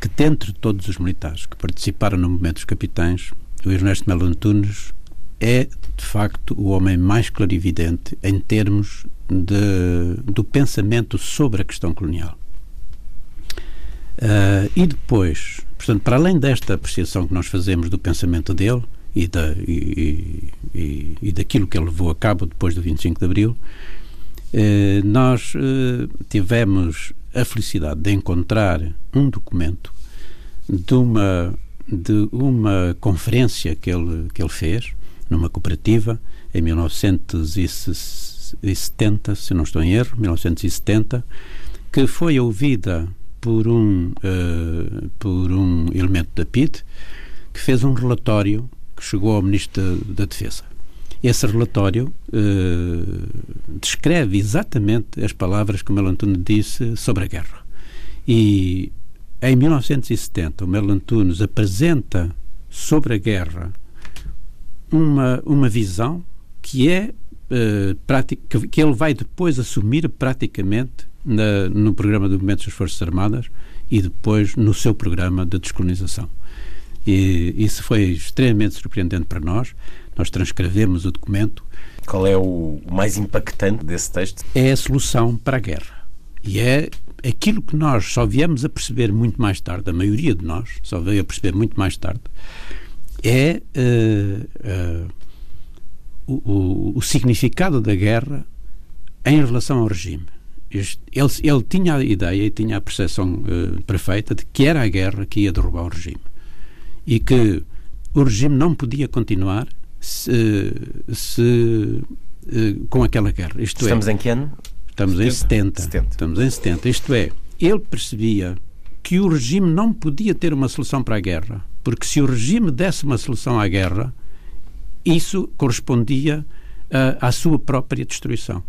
que, dentre todos os militares que participaram no movimento dos capitães, o Ernesto Melo Antunes é, de facto, o homem mais clarividente em termos de, do pensamento sobre a questão colonial. Uh, e depois, portanto, para além desta apreciação que nós fazemos do pensamento dele e, da, e, e, e daquilo que ele levou a cabo depois do 25 de Abril, uh, nós uh, tivemos a felicidade de encontrar um documento de uma, de uma conferência que ele, que ele fez numa cooperativa em 1970, se não estou em erro, 1970, que foi ouvida por um, uh, por um elemento da PID que fez um relatório que chegou ao Ministro da, da Defesa. Esse relatório uh, descreve exatamente as palavras que o Antunes disse sobre a guerra. E em 1970, o Melo Antunes apresenta sobre a guerra uma, uma visão que é uh, prática, que ele vai depois assumir praticamente na, no programa de movimentos das Forças Armadas e depois no seu programa de descolonização. E isso foi extremamente surpreendente para nós. Nós transcrevemos o documento. Qual é o mais impactante desse texto? É a solução para a guerra. E é aquilo que nós só viemos a perceber muito mais tarde, a maioria de nós só veio a perceber muito mais tarde, é uh, uh, o, o, o, significado da guerra em relação ao regime. Ele, ele tinha a ideia e tinha a percepção uh, perfeita de que era a guerra que ia derrubar o regime. E que o regime não podia continuar se, se, eh, com aquela guerra. Isto é, Estamos é, em que ano? Estamos 70. em 70. 70. Estamos em 70. Isto é, ele percebia que o regime não podia ter uma solução para a guerra, porque se o regime desse uma solução à guerra, isso correspondia uh, à sua própria destruição.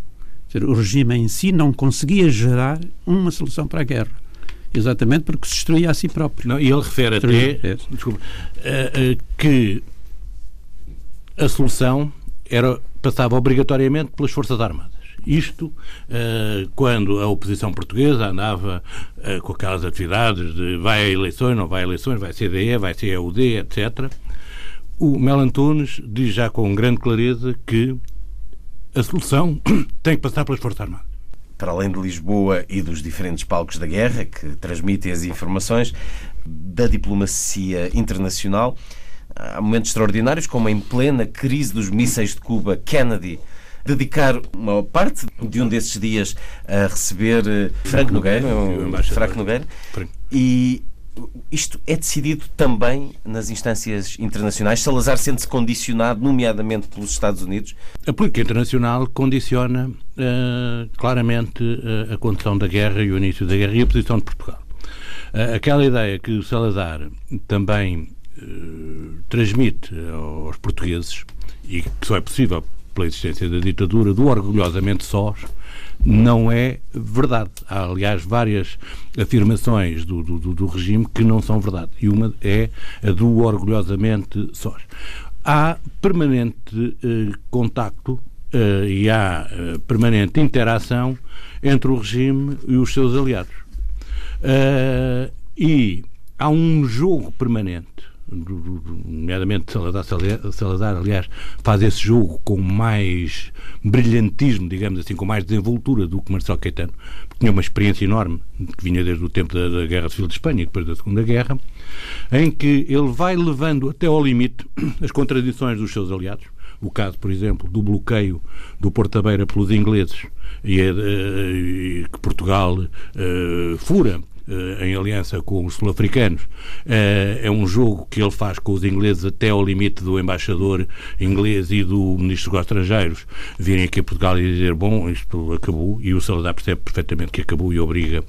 Dizer, o regime em si não conseguia gerar uma solução para a guerra. Exatamente porque se destruía a si próprio. Não, e ele refere até desculpa, uh, uh, que a solução era, passava obrigatoriamente pelas Forças Armadas. Isto uh, quando a oposição portuguesa andava uh, com aquelas atividades de vai a eleições, não vai a eleições, vai CDE, vai CEUD, etc. o Melantones diz já com grande clareza que a solução [COUGHS] tem que passar pelas Forças Armadas. Para além de Lisboa e dos diferentes palcos da guerra que transmitem as informações da diplomacia internacional, há momentos extraordinários, como em plena crise dos mísseis de Cuba, Kennedy dedicar uma parte de um desses dias a receber eh, Franco Nogueira, Franco Nogueira, e isto é decidido também nas instâncias internacionais. Salazar sente-se condicionado, nomeadamente pelos Estados Unidos. A política internacional condiciona uh, claramente uh, a condição da guerra e o início da guerra e a posição de Portugal. Uh, aquela ideia que o Salazar também transmite aos portugueses e que só é possível pela existência da ditadura, do orgulhosamente sós, não é verdade. Há, aliás, várias afirmações do, do, do regime que não são verdade. E uma é a do orgulhosamente sós. Há permanente eh, contacto eh, e há eh, permanente interação entre o regime e os seus aliados. Uh, e há um jogo permanente nomeadamente Salazar, Salazar, aliás, faz esse jogo com mais brilhantismo, digamos assim, com mais desenvoltura do que Marcelo Caetano, porque tinha uma experiência enorme, que vinha desde o tempo da, da Guerra Civil de Espanha e depois da Segunda Guerra, em que ele vai levando até ao limite [CLEARS THROAT] as contradições dos seus aliados, o caso, por exemplo, do bloqueio do Porto Beira pelos ingleses e, uh, que Portugal uh, fura. eh, em aliança com os sul-africanos. Eh, é um jogo que ele faz com os ingleses até ao limite do embaixador inglês e do ministro dos Estrangeiros virem aqui a Portugal e dizer: Bom, isto acabou. E o Salazar percebe perfeitamente que acabou e obriga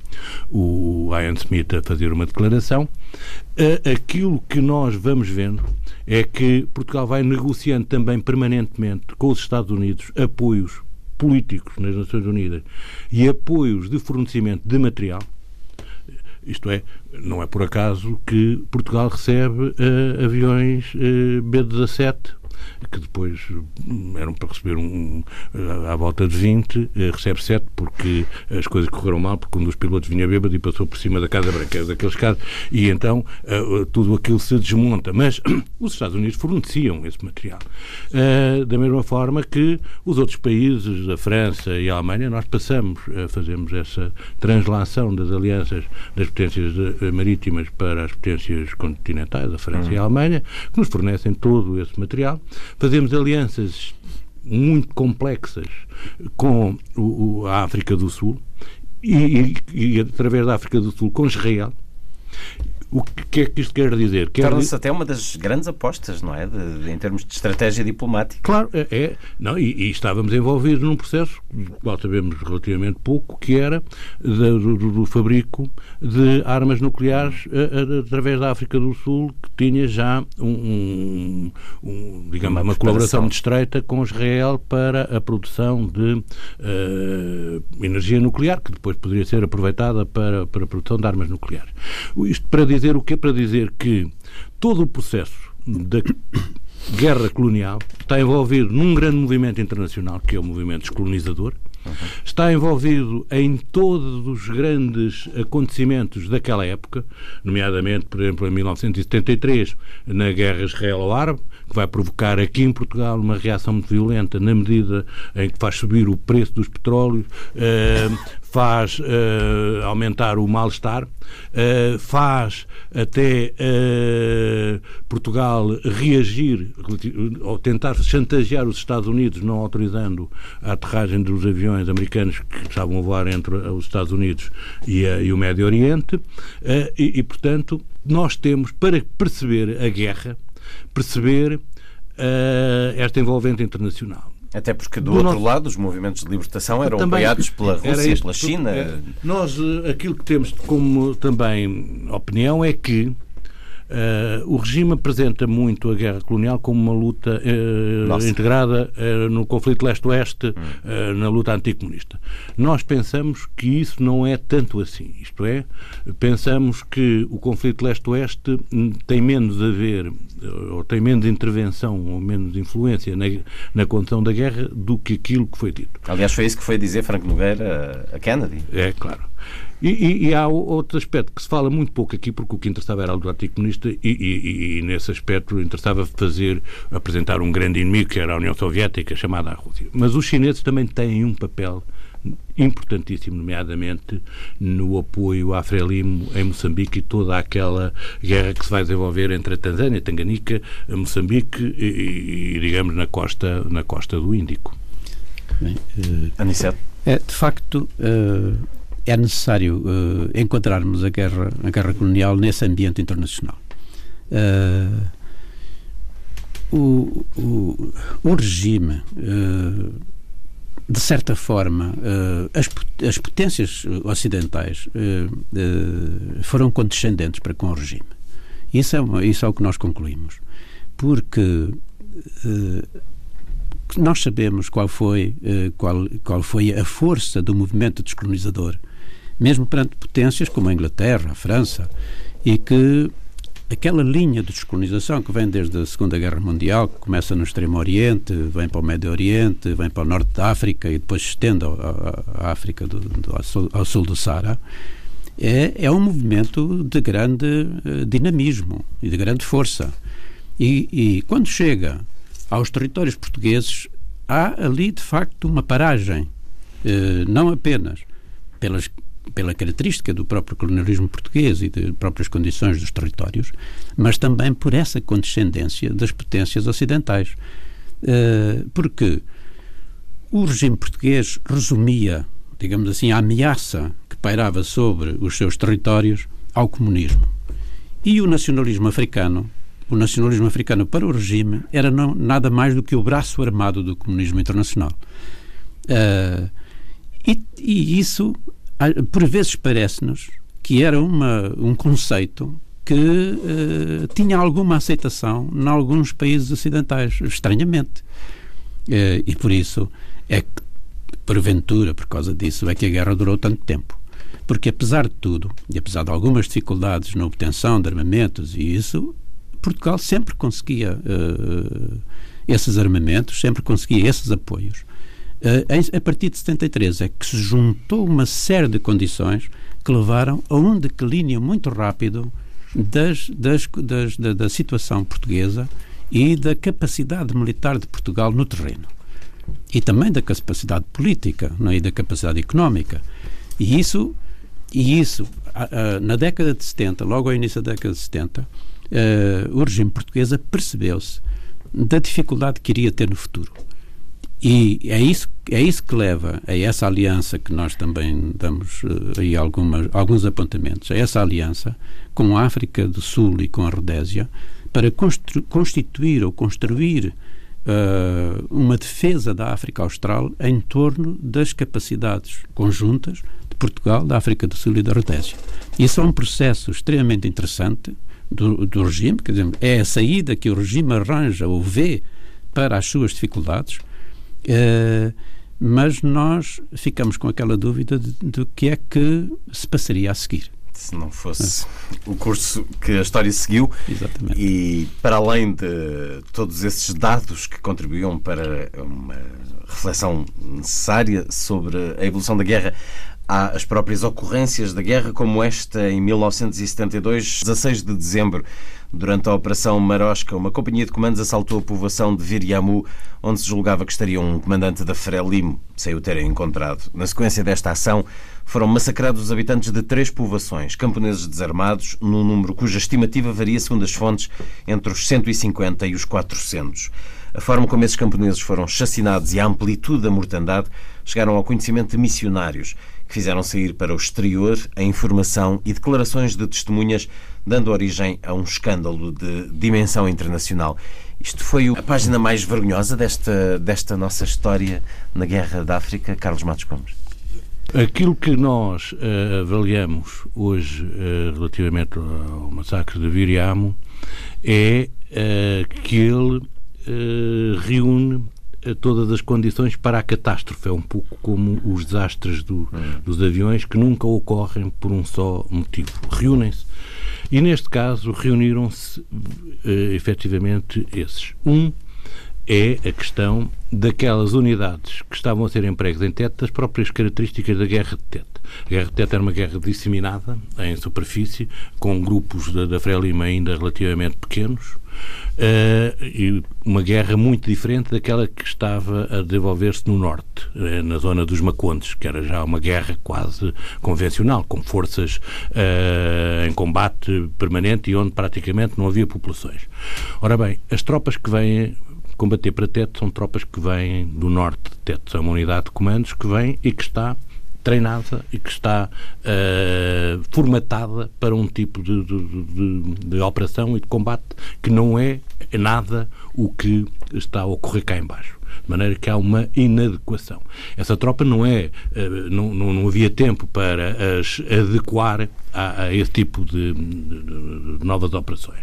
o Ian Smith a fazer uma declaração. Eh, aquilo que nós vamos vendo é que Portugal vai negociando também permanentemente com os Estados Unidos apoios políticos nas Nações Unidas e apoios de fornecimento de material isto é, não é por acaso que Portugal recebe uh, aviões uh, B-17 que depois hum, eram para receber um, à volta de 20, eh, recebe 7 porque as coisas correram mal, porque um dos pilotos vinha bêbado e passou por cima da Casa Branca, daqueles casos, e então uh, tudo aquilo se desmonta. Mas [CLEARS THROAT] os Estados Unidos forneciam esse material. Uh, da mesma forma que os outros países, a França e a Alemanha, nós passamos, uh, fazemos essa translação das alianças das potências marítimas para as potências continentais, a França uhum. e a Alemanha, que nos fornecem todo esse material fazemos alianças muito complexas com o, a África do Sul e, e, e, através da África do Sul com Israel o que é que isto quer dizer? Torna-se até uma das grandes apostas, não é? De, de, em termos de estratégia diplomática. Claro, é. é não, e, e, estávamos envolvidos num processo, do qual sabemos relativamente pouco, que era do, do, do fabrico de armas nucleares a, a, através da África do Sul, que tinha já um, um, um digamos, uma, uma colaboração muito estreita com Israel para a produção de uh, energia nuclear, que depois poderia ser aproveitada para, para a produção de armas nucleares. Isto para dizer o que? Para dizer que todo o processo da guerra colonial está envolvido num grande movimento internacional, que é o movimento descolonizador, Está envolvido em todos os grandes acontecimentos daquela época, nomeadamente, por exemplo, em 1973, na guerra israelo-árabe, que vai provocar aqui em Portugal uma reação muito violenta na medida em que faz subir o preço dos petróleos, eh, faz uh, aumentar o mal-estar, uh, faz até Portugal reagir ou tentar chantagear os Estados Unidos, não autorizando a aterragem dos aviões americanos que estavam a voar entre os Estados Unidos e, o Médio Oriente, e, portanto, nós temos, para perceber a guerra, perceber esta envolvente internacional. Até porque do, do outro nosso... lado os movimentos de libertação eram também, apoiados pela Rússia, isto, pela China. É, nós eh, aquilo que temos como também opinião é que Uh, o regime apresenta muito a guerra colonial como uma luta uh, integrada uh, no conflito leste-oeste, hum. na luta anticomunista. Nós pensamos que isso não é tanto assim. Isto é, pensamos que o conflito leste-oeste tem menos a ver, ou tem menos intervenção, ou menos influência na, na condição da guerra do que aquilo que foi dito. Aliás, foi isso que foi dizer Franco Nogueira a Kennedy. É, claro. E, e, e, há outro aspecto que se fala muito pouco aqui, porque o que interessava era o do Partido Comunista, e, e, nesse aspecto interessava fazer, apresentar um grande inimigo, que era a União Soviética, chamada a Rússia. Mas os chineses também têm um papel importantíssimo, nomeadamente no apoio à Frelimo em Moçambique e toda aquela guerra que se vai desenvolver entre a Tanzânia, Tanganica, Moçambique e, e digamos, na costa, na costa do Índico. Bem, uh, Aniceto? É, de facto, uh, é necessário uh, a guerra, a guerra colonial nesse ambiente internacional. Uh, o, o, o, regime, uh, de certa forma, as, as potências ocidentais foram condescendentes para com o regime. Isso é, isso é o que nós concluímos. Porque nós sabemos qual foi, qual, qual foi a força do movimento descolonizador mesmo perante potências como a Inglaterra, a França, e que aquela linha de descolonização que vem desde a Segunda Guerra Mundial, que começa no Extremo Oriente, vem para o Médio Oriente, vem para o Norte da África e depois se estende à África do, do, ao, sul, do Saara, é, é um movimento de grande uh, dinamismo e de grande força. E, e quando chega aos territórios portugueses, há ali de facto uma paragem, uh, não apenas pelas pela característica do próprio colonialismo português e de próprias condições dos territórios, mas também por essa condescendência das potências ocidentais. Uh, porque o regime português resumia, digamos assim, a ameaça que pairava sobre os seus territórios ao comunismo. E o nacionalismo africano, o nacionalismo africano para o regime era não, nada mais do que o braço armado do comunismo internacional. Uh, e, e, isso por vezes parece-nos que era uma, um conceito que uh, tinha alguma aceitação em alguns países ocidentais, estranhamente. Uh, e por isso é que, porventura, por causa disso, é que a guerra durou tanto tempo. Porque, apesar de tudo, e apesar de algumas dificuldades na obtenção de armamentos e isso, Portugal sempre conseguia uh, esses armamentos, sempre conseguia esses apoios. Uh, a partir de 73 é que se juntou uma série de condições que levaram a um declínio muito rápido das, das, das, da, da, situação portuguesa e da capacidade militar de Portugal no terreno. E também da capacidade política não é? e da capacidade económica. E isso, e isso na década de 70, logo ao início da década de 70, uh, o regime português percebeu-se da dificuldade que iria ter no futuro. E é isso, é isso que leva a essa aliança que nós também damos uh, aí algumas, alguns apontamentos, a essa aliança com a África do Sul e com a Rodésia para constituir ou construir uh, uma defesa da África Austral em torno das capacidades conjuntas de Portugal, da África do Sul e da Rodésia. Isso é um processo extremamente interessante do, do regime, quer dizer, é a saída que o regime arranja ou vê para as suas dificuldades Uh, mas nós ficamos com aquela dúvida do que é que se passaria a seguir. Se não fosse o curso que a história seguiu. Exatamente. E para além de todos esses dados que contribuíam para uma reflexão necessária sobre a evolução da guerra, há as próprias ocorrências da guerra, como esta em 1972, 16 de dezembro Durante a Operação Marosca, uma companhia de comandos assaltou a povoação de Viriamu, onde se julgava que estaria um comandante da Frelimo, sem o terem encontrado. Na sequência desta ação, foram massacrados os habitantes de três povoações, camponeses desarmados, num número cuja estimativa varia, segundo as fontes, entre os 150 e os 400. A forma como esses camponeses foram chacinados e a amplitude da mortandade chegaram ao conhecimento de missionários, que fizeram sair para o exterior a informação e declarações de testemunhas dando origem a um escândalo de dimensão internacional. Isto foi a página mais vergonhosa desta, desta nossa história na Guerra da África, Carlos Matos Gomes. Aquilo que nós uh, avaliamos hoje uh, relativamente ao massacre de Viriamo é uh, que ele reúne todas as condições para a catástrofe. É um pouco como os desastres do, hum. dos aviões que nunca ocorrem por um só motivo. Reúnem-se e neste caso reuniram-se uh, efetivamente esses. Um, é a questão daquelas unidades que estavam a ser empregues em Tete, das próprias características da Guerra de Tete. A Guerra de Tete era uma guerra disseminada em superfície, com grupos da, da Frelima ainda relativamente pequenos, uh, e uma guerra muito diferente daquela que estava a desenvolver-se no Norte, uh, na zona dos Macondes, que era já uma guerra quase convencional, com forças uh, em combate permanente e onde praticamente não havia populações. Ora bem, as tropas que vêm combater para Tete são tropas que vêm do norte de Tete. São uma unidade de comandos que vem e que está treinada e que está uh, formatada para um tipo de, de, de, de, operação e de combate que não é nada o que está a ocorrer cá embaixo. De maneira que há uma inadequação. Essa tropa não é, uh, não, não, não, havia tempo para as adequar a, a esse tipo de, novas operações.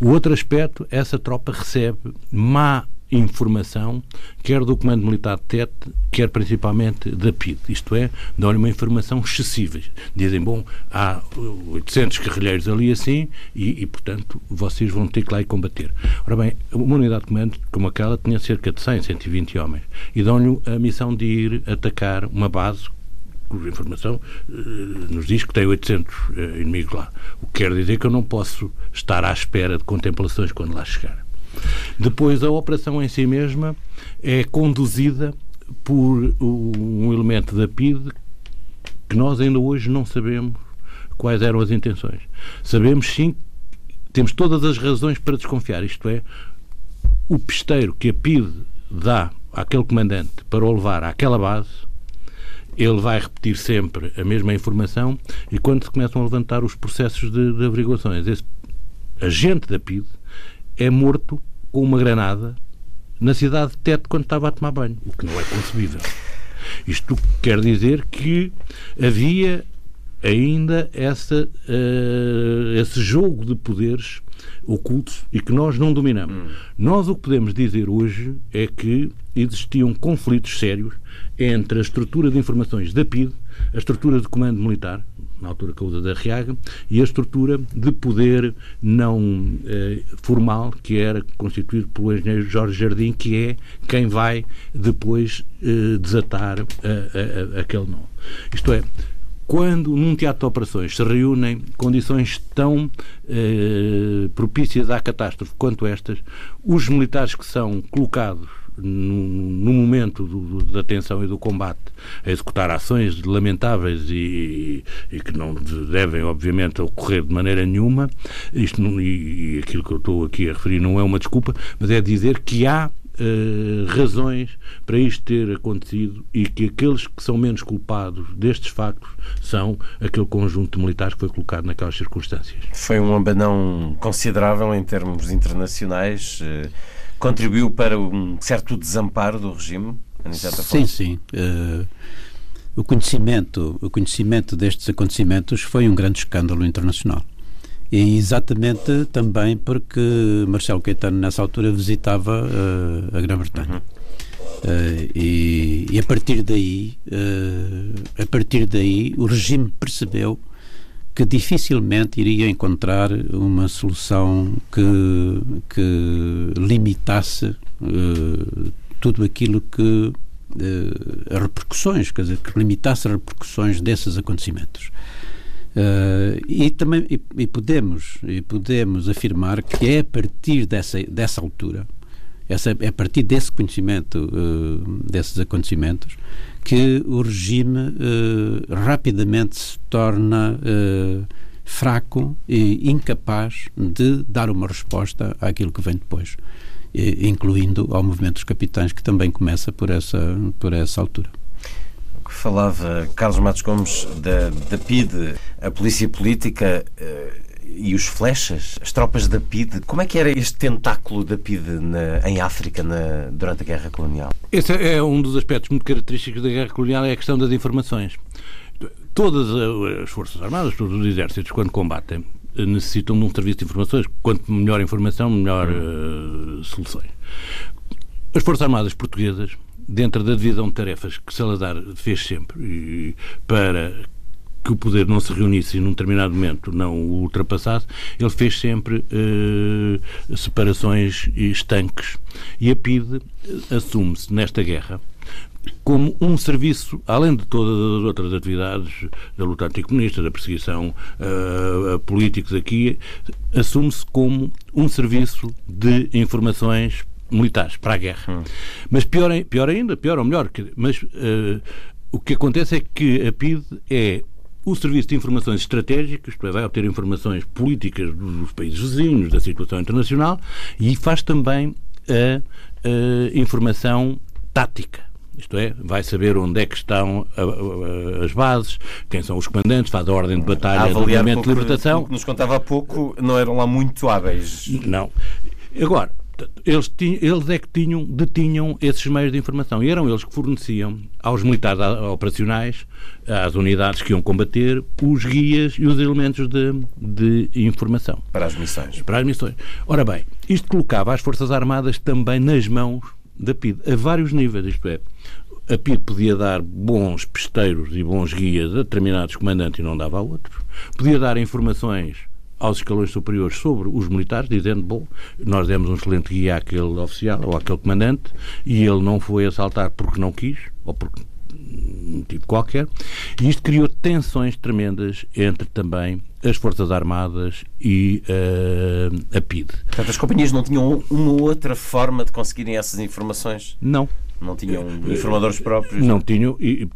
O outro aspecto, essa tropa recebe má informação, quer do Comando Militar de Tete, quer principalmente da PID. Isto é, dão-lhe uma informação excessiva. Dizem, bom, há 800 guerrilheiros ali assim e, e, portanto, vocês vão ter que lá ir combater. Ora bem, uma unidade de comando como aquela tinha cerca de 100, 120 homens e dão-lhe a missão de ir atacar uma base cuja informação eh, nos diz que tem 800 eh, inimigos lá. O que quer dizer que eu não posso estar à espera de contemplações quando lá chegar. Depois, a operação em si mesma é conduzida por um elemento da PID que nós ainda hoje não sabemos quais eram as intenções. Sabemos sim, temos todas as razões para desconfiar, isto é, o pisteiro que a PID dá àquele comandante para o levar àquela base, ele vai repetir sempre a mesma informação e quando se começam a levantar os processos de, de averiguações, esse agente da PID é morto com uma granada na cidade de Tete quando estava a tomar banho, o que não é concebível. Isto quer dizer que havia ainda essa, uh, esse jogo de poderes ocultos e que nós não dominamos. Hum. Nós o que podemos dizer hoje é que existiam conflitos sérios entre a estrutura de informações da PID, a estrutura de comando militar, na altura o da Riaga, e a estrutura de poder não eh, formal, que era constituído pelo engenheiro Jorge Jardim, que é quem vai depois eh, desatar a, a, a, aquele nó. Isto é, quando num teatro de operações se reúnem condições tão eh, propícias à catástrofe quanto estas, os militares que são colocados no, momento do, da tensão e do combate a executar ações lamentáveis e, e, que não devem, obviamente, ocorrer de maneira nenhuma. Isto não, e, e aquilo que eu estou aqui a referir não é uma desculpa, mas é dizer que há Uh, razões para isto ter acontecido e que aqueles que são menos culpados destes factos são aquele conjunto de militares que foi colocado naquelas circunstâncias. Foi um abanão considerável em termos internacionais. Uh contribuiu para um certo desamparo do regime? Sim, sim. Uh, o, conhecimento, o conhecimento destes acontecimentos foi um grande escândalo internacional. E exatamente também porque Marcelo Caetano, nessa altura, visitava uh, a Grã-Bretanha. Uhum. Uh, e, e, a partir daí, a partir daí, o regime percebeu que dificilmente iria encontrar uma solução que, que limitasse uh, tudo aquilo que uh, repercussões, quer dizer, que limitasse as repercussões desses acontecimentos. Uh, e também e, e, podemos e podemos afirmar que é a partir dessa dessa altura essa, é a partir desse conhecimento desses acontecimentos que o regime uh, rapidamente se torna uh, fraco e incapaz de dar uma resposta àquilo que vem depois, incluindo ao movimento dos capitães, que também começa por essa, por essa altura. Falava Carlos Matos Gomes da, da PIDE, a polícia política. Uh e os flechas, as tropas da PIDE, como é que era este tentáculo da PIDE na, em África na, durante a Guerra Colonial? Esse é um dos aspectos muito característicos da Guerra Colonial, é a questão das informações. Todas as Forças Armadas, todos os exércitos, quando combatem, necessitam de um serviço de informações. Quanto melhor informação, melhor uh, soluções. As Forças Armadas Portuguesas, dentro da divisão de tarefas que Salazar fez sempre para que o poder não se reunisse e num determinado momento não o ultrapassasse, ele fez sempre uh, separações estanques. E a PIDE assume-se nesta guerra como um serviço, além de todas as outras atividades da luta anticomunista, da perseguição uh, a políticos aqui, assume-se como um serviço de informações militares para a guerra. Hum. Mas pior, pior ainda, pior ou melhor, mas uh, o que acontece é que a PID é o Serviço de Informações Estratégicas, isto é, vai obter informações políticas dos países vizinhos, da situação internacional, e faz também a, a informação tática. Isto é, vai saber onde é que estão a, a, as bases, quem são os comandantes, faz a ordem de batalha, avaliar de libertação. O que nos contava há pouco não eram lá muito hábeis. Não. Agora, eles, tinham, eles é que tinham, detinham esses meios de informação e eram eles que forneciam aos militares operacionais, às unidades que iam combater, os guias e os elementos de, de informação. Para as missões. Para as missões. Ora bem, isto colocava as Forças Armadas também nas mãos da PID, a vários níveis, isto é, a PID podia dar bons pesteiros e bons guias a determinados comandantes e não dava a outros. Podia dar informações aos escalões superiores sobre os militares, dizendo, bom, nós demos um excelente guia àquele oficial ou àquele comandante e ele não foi assaltar porque não quis ou porque motivo qualquer, e isto criou tensões tremendas entre também as Forças Armadas e uh, a PID. Portanto, as companhias não tinham uma outra forma de conseguirem essas informações? Não. Não tinham informadores próprios? Não tinham. E,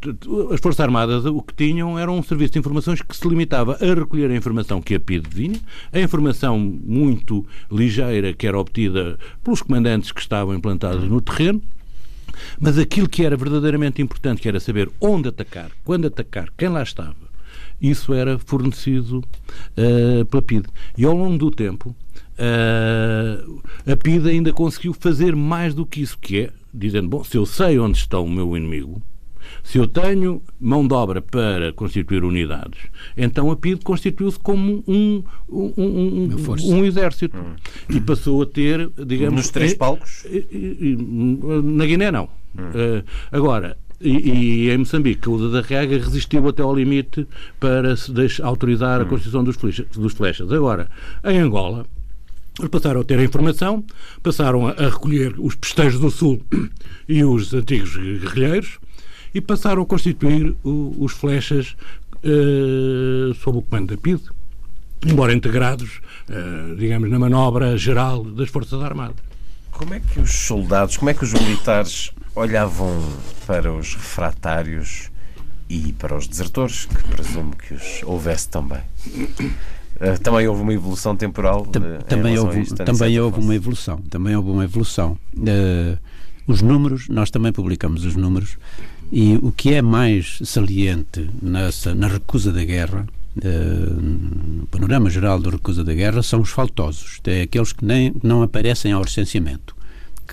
as Forças Armadas o que tinham era um serviço de informações que se limitava a recolher a informação que a PID vinha, a informação muito ligeira que era obtida pelos comandantes que estavam implantados no terreno, mas aquilo que era verdadeiramente importante, que era saber onde atacar, quando atacar, quem lá estava, isso era fornecido uh, pela PID. E ao longo do tempo, uh, a PID ainda conseguiu fazer mais do que isso, que é dizendo, bom, se eu sei onde está o meu inimigo, se eu tenho mão de obra para constituir unidades, então a PID constituiu-se como um, um, um, um exército. Hum. E passou a ter, digamos. Nos três palcos? Na Guiné, não. Hum. Uh, agora, e, e, em Moçambique, o da Rega resistiu até ao limite para se deixar, autorizar a hum. constituição dos, flechas, dos flechas. Agora, em Angola, passaram a ter a informação, passaram a, recolher os pesteiros do Sul e os antigos guerrilheiros e passaram a constituir o, os flechas uh, sob o comando da PID, embora integrados, uh, digamos, na manobra geral das Forças Armadas. Como é que os soldados, como é que os militares olhavam para os refratários e para os desertores, que presumo que os houvesse também? Uh, também houve uma evolução temporal. Uh, também houve, também houve uma evolução. Também houve uma evolução. Uh, os números, nós também publicamos os números, e o que é mais saliente nessa, na recusa da guerra, no panorama geral da recusa da guerra, são os faltosos, é aqueles que nem, não aparecem ao recenseamento,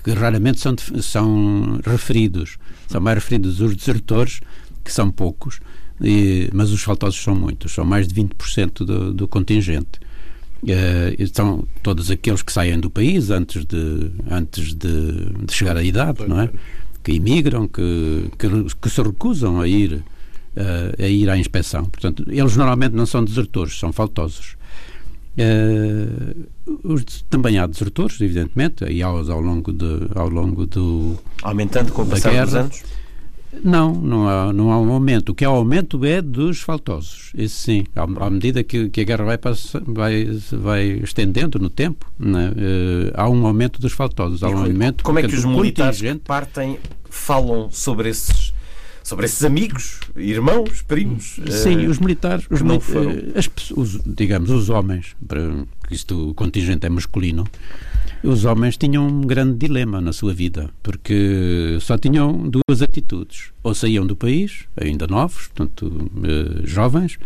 que raramente são, são referidos. São mais referidos os desertores, que são poucos, e, mas os faltosos são muitos, são mais de 20% do, do contingente. Uh, são todos aqueles que saem do país antes de, antes de, de chegar à idade, não é? Que imigram, que, que, que se recusam a ir, uh, a ir à inspeção. Portanto, eles normalmente não são desertores, são faltosos. Uh, os, também há desertores, evidentemente, e há ao longo, de, ao longo do. Aumentando com o passar dos anos? Não, não há, não há um aumento. O que há aumento é dos faltosos. Isso sim. À, à medida que, que, a guerra vai, vai, vai estendendo no tempo, né, uh, há um aumento dos faltosos. Há um aumento, como é que os militares que partem falam sobre esses sobre esses amigos, irmãos, primos. Sim, uh, os militares, os, mi uh, as, os, digamos, os homens, para, isto o contingente é masculino, os homens tinham um grande dilema na sua vida, porque só tinham duas atitudes. Ou saíam do país, ainda novos, portanto, eh, jovens,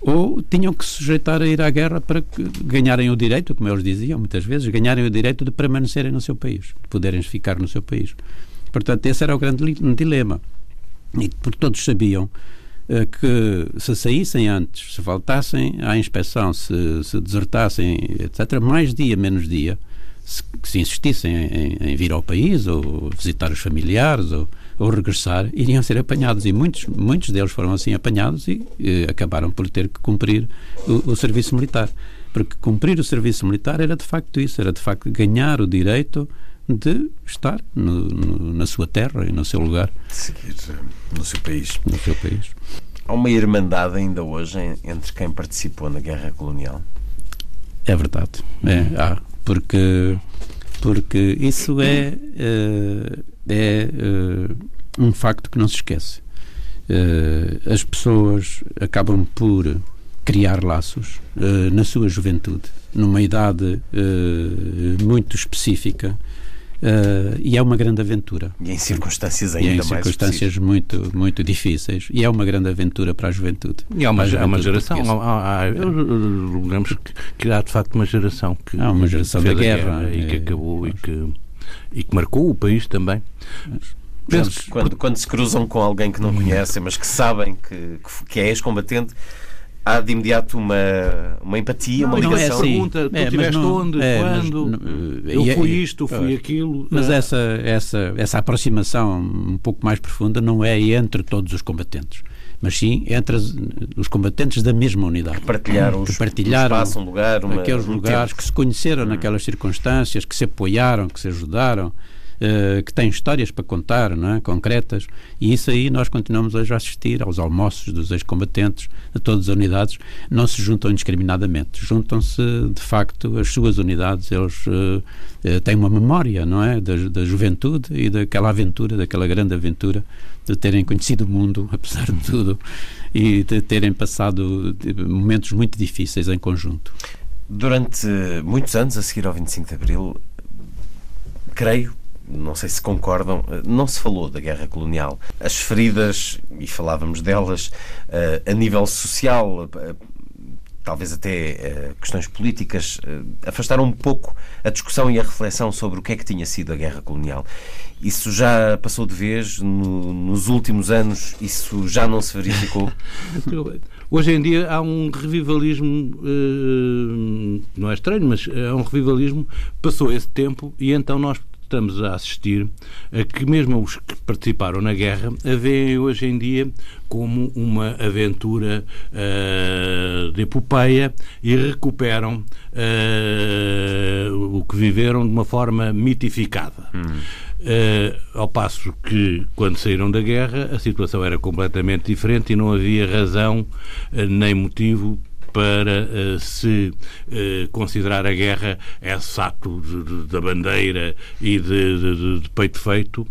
ou tinham que se sujeitar a ir à guerra para ganharem o direito, como eles diziam muitas vezes, ganharem o direito de permanecerem no seu país, de poderem ficar no seu país. Portanto, esse era o grande dilema. E porque todos sabiam eh, que se saíssem antes, se faltassem à inspeção, se, se desertassem, etc., mais dia, menos dia, se, se insistissem em, em, vir ao país ou visitar os familiares ou, ou regressar, iriam ser apanhados. E muitos, muitos deles foram assim apanhados e, e acabaram por ter que cumprir o, o, serviço militar. Porque cumprir o serviço militar era de facto isso, era de facto ganhar o direito de estar no, no, na sua terra e no seu lugar. Seguir eh, no seu país. No seu país. Há uma irmandade ainda hoje entre quem participou na guerra colonial? É verdade. É, há. Porque, porque isso é, eh, é, é um facto que não se esquece. As pessoas acabam por criar laços na sua juventude, numa idade muito específica Uh, e é uma grande aventura. E em circunstâncias ainda e em mais circunstâncias muito, muito difíceis. E é uma grande aventura para a juventude. E há uma, há uma geração, há, há, julgamos que, que há de facto uma geração que. Há uma geração da guerra, guerra. E que é, acabou e que, e que marcou o país também. Mas, quando, quando se cruzam com alguém que não conhecem, mas que sabem que, que é ex-combatente, há de imediato uma, uma empatia, não, uma ligação. Não é assim. pergunta, tu é, estiveste onde, é, quando, mas, eu fui isto, fui aquilo. Mas é. essa, essa, essa aproximação um pouco mais profunda não é entre todos os combatentes mas sim entre as, os combatentes da mesma unidade. Que partilharam, que partilharam um espaço, um lugar, uma, aqueles um lugares, tempo. que se conheceram hum. naquelas circunstâncias, que se apoiaram, que se ajudaram, uh, que têm histórias para contar, não é? concretas, e isso aí nós continuamos hoje a assistir aos almoços dos ex-combatentes, de todas as unidades, não se juntam indiscriminadamente, juntam-se de facto as suas unidades, eles uh, têm uma memória, não é, da, da juventude e daquela aventura, daquela grande aventura de terem conhecido o mundo, [LAUGHS] apesar de tudo, e de terem passado momentos muito difíceis em conjunto. Durante muitos anos, a seguir ao 25 de Abril, creio, não sei se concordam, não se falou da guerra colonial. As feridas, e falávamos delas, eh, a nível social, eh, talvez até eh, questões políticas, afastaram um pouco a discussão e a reflexão sobre o que é que tinha sido a guerra colonial. Isso já passou de vez no, nos últimos anos? Isso já não se verificou? [LAUGHS] Hoje em dia há um revivalismo, não é estranho, mas é um revivalismo. Passou esse tempo e então nós estamos a assistir a que mesmo os que participaram na guerra a veem hoje em dia como uma aventura uh, de epopeia e recuperam uh, o que viveram de uma forma mitificada. Hum. Uh, ao passo que, quando saíram da guerra, a situação era completamente diferente e não havia razão nem motivo para uh, se uh, considerar a guerra esse ato da bandeira e de, de, de, peito feito,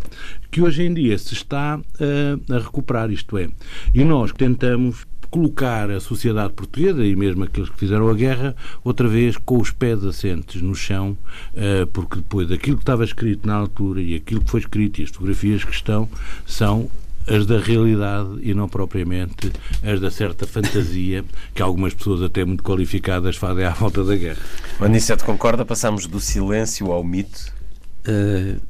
que hoje em dia se está uh, a recuperar, isto é. E nós tentamos colocar a sociedade portuguesa e mesmo aqueles que fizeram a guerra outra vez com os pés assentes no chão, porque depois aquilo que estava escrito na altura e aquilo que foi escrito e as fotografias que estão são as da realidade e não propriamente as da certa fantasia que algumas pessoas até muito qualificadas fazem à volta da guerra. Aniceto concorda? Passamos do silêncio ao mito? Uh,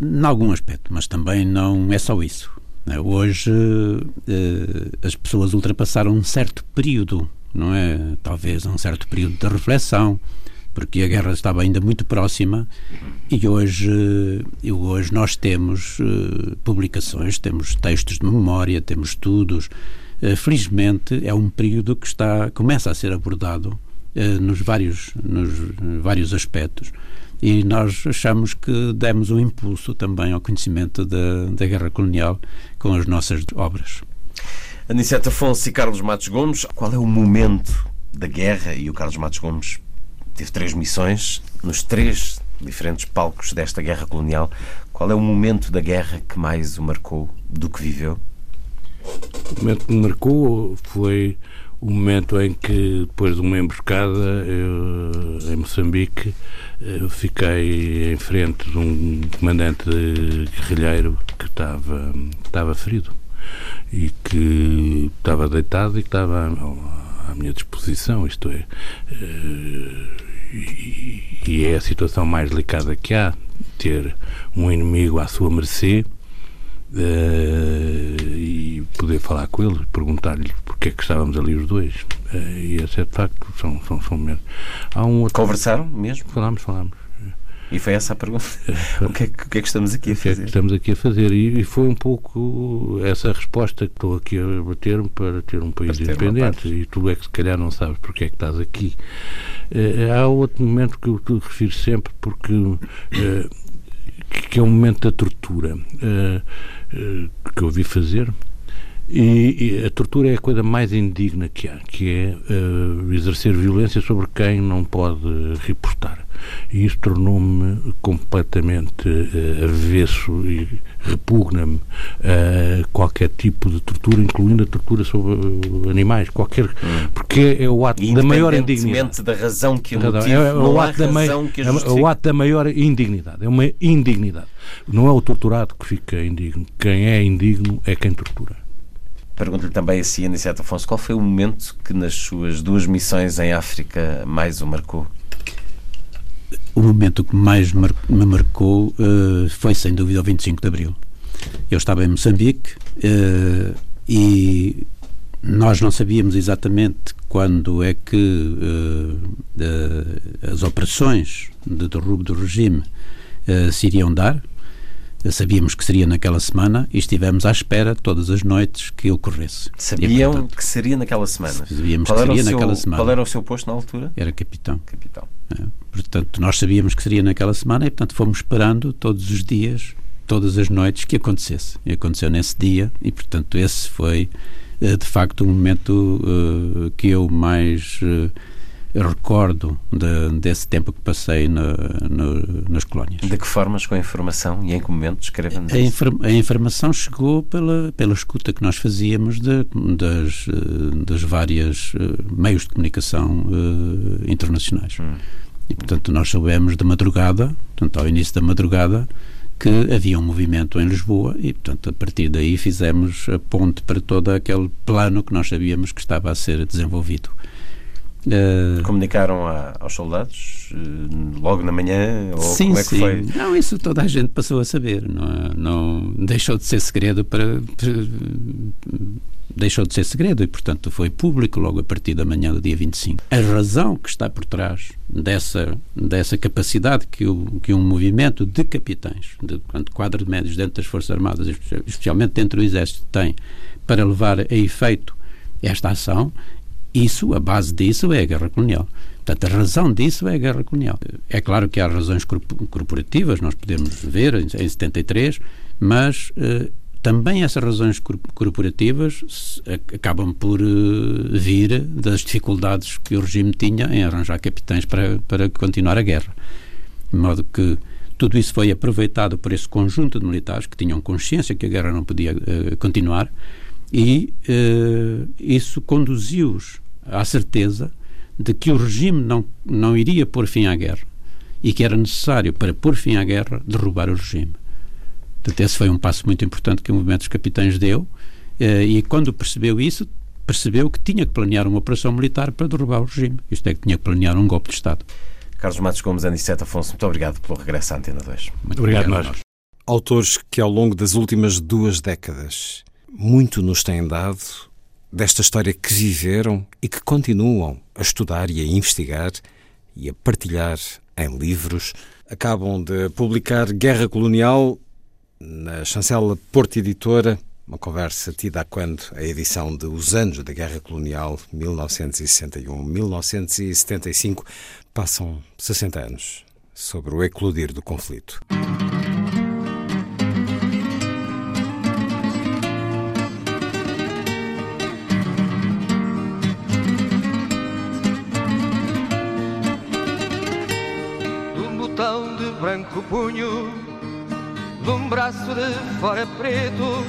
em algum aspecto, mas também não é só isso. Né? Hoje uh, as pessoas ultrapassaram um certo período, não é? Talvez um certo período de reflexão, porque a guerra estava ainda muito próxima e hoje, hoje nós temos uh, publicações, temos textos de memória, temos estudos. Uh, felizmente é um período que está começa a ser abordado uh, nos vários nos vários aspectos e nós achamos que demos um impulso também ao conhecimento da, da guerra colonial com as nossas obras. Aniceta Afonso e Carlos Matos Gomes, qual é o momento da guerra e o Carlos Matos Gomes teve três missões nos três diferentes palcos desta guerra colonial. Qual é o momento da guerra que mais o marcou do que viveu? O momento que me marcou foi o momento em que, depois de uma emboscada eu, em Moçambique, eu fiquei em frente de um comandante guerrilheiro que estava, estava ferido e que estava deitado e que estava à minha disposição, isto é, eh, e, é a situação mais delicada que há, ter um inimigo à sua mercê uh, e poder falar com ele, perguntar-lhe porque é que estávamos ali os dois. Uh, e esse é de facto, são, são, são mesmo. Há um outro... Conversaram mesmo? Falámos, falámos. E foi essa a pergunta. [LAUGHS] o, que é, o que, é que estamos aqui a fazer? O que é que estamos aqui a fazer? E, e, foi um pouco essa resposta que estou aqui a bater para ter um país ter independente. E tu é que se calhar não sabes porque é que estás aqui. Uh, há outro momento que eu te refiro sempre porque uh, que é o momento da tortura uh, que eu ouvi fazer e, e, a tortura é a coisa mais indigna que há, que é uh, exercer violência sobre quem não pode reportar. E isso tornou-me completamente uh, avesso e repugna-me uh, qualquer tipo de tortura, incluindo a tortura sobre animais, qualquer, hum. porque é o ato da maior indignidade. da razão que o motiva, é, é, o ato da que é, é o ato da maior indignidade, é uma indignidade. Não é o torturado que fica indigno, quem é indigno é quem tortura. Pergunto-lhe também a si, Aniceto Afonso, qual foi o momento que nas suas duas missões em África mais o marcou? O momento que mais me marcou uh, foi, sem dúvida, o 25 de Abril. Eu estava em Moçambique uh, e nós não sabíamos exatamente quando é que uh, as operações de derrubo do regime se iriam dar, Sabíamos que seria naquela semana e estivemos à espera todas as noites que ocorresse. Sabiam e, portanto, que seria naquela semana? Sabíamos qual que seria naquela seu, semana. Qual era o seu posto na altura? Era capitão. Capitão. É, portanto, nós sabíamos que seria naquela semana e, portanto, fomos esperando todos os dias, todas as noites que acontecesse. E aconteceu nesse dia e, portanto, esse foi, eh, de facto, o momento uh, que eu mais... Uh, recordo de, desse tempo que passei no, no, nas colónias. De que formas com a informação e em que momento? Escreva-nos a, a, informação chegou pela, pela escuta que nós fazíamos de, das, das várias meios de comunicação uh, internacionais. Hum. E, portanto, nós soubemos de madrugada, portanto, ao início da madrugada, que havia um movimento em Lisboa e, portanto, a partir daí fizemos a ponte para todo aquele plano que nós sabíamos que estava a ser desenvolvido. Uh, Comunicaram a, aos soldados uh, logo na manhã? Ou sim, como é sim. que foi? Não, isso toda a gente passou a saber. Não, é? não deixou de ser segredo para, para, deixou de ser segredo e, portanto, foi público logo a partir da manhã do dia 25. A razão que está por trás dessa, dessa capacidade que, o, que um movimento de capitães, de, quadro de médios dentro das Forças Armadas, especialmente dentro do Exército, tem para levar a efeito esta ação isso, a base disso é a guerra colonial. Portanto, a razão disso é a guerra colonial. É claro que há razões corporativas, nós podemos ver em, 73, mas uh, também essas razões corporativas acabam por uh, vir das dificuldades que o regime tinha em arranjar capitães para, para continuar a guerra. De modo que tudo isso foi aproveitado por esse conjunto de militares que tinham consciência que a guerra não podia uh, continuar e isso conduziu-os à certeza de que o regime não, não iria pôr fim à guerra e que era necessário, para pôr fim à guerra, derrubar o regime. Portanto, esse foi um passo muito importante que o movimento dos capitães deu eh, e quando percebeu isso, percebeu que tinha que planear uma operação militar para derrubar o regime. Isto é, que tinha que planear um golpe de Estado. Carlos Matos Gomes, Anicete Afonso, muito obrigado pelo regresso à Antena 2. Muito obrigado, obrigado nós. Autores que ao longo das últimas duas décadas muito nos têm dado desta história que viveram e que continuam a estudar e a investigar e a partilhar em livros. Acabam de publicar Guerra Colonial na chancela Porto Editora, uma conversa tida a quando a edição de Os Anos da Guerra Colonial 1961-1975 passam 60 anos sobre o eclodir do conflito. branco punho, de um braço de fora preto,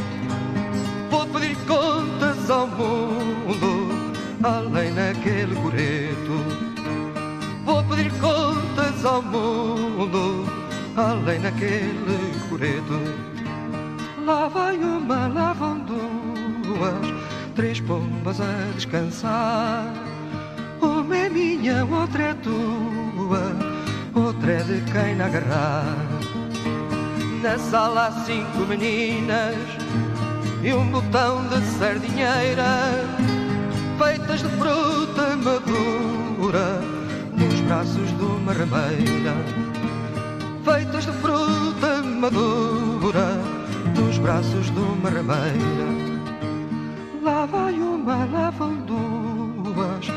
vou pedir contas ao mundo, além naquele coreto. Vou pedir contas ao mundo, além naquele coreto. Lá vai uma, lá vão duas, três pombas a descansar. Uma é minha, outra é tua outra é de quem agarrar. Na sala há cinco meninas e um botão de sardinheira, feitas de fruta madura, nos braços de uma rameira. feitas de fruta madura nos braços de uma rameira. Lá vai uma, lá vão duas,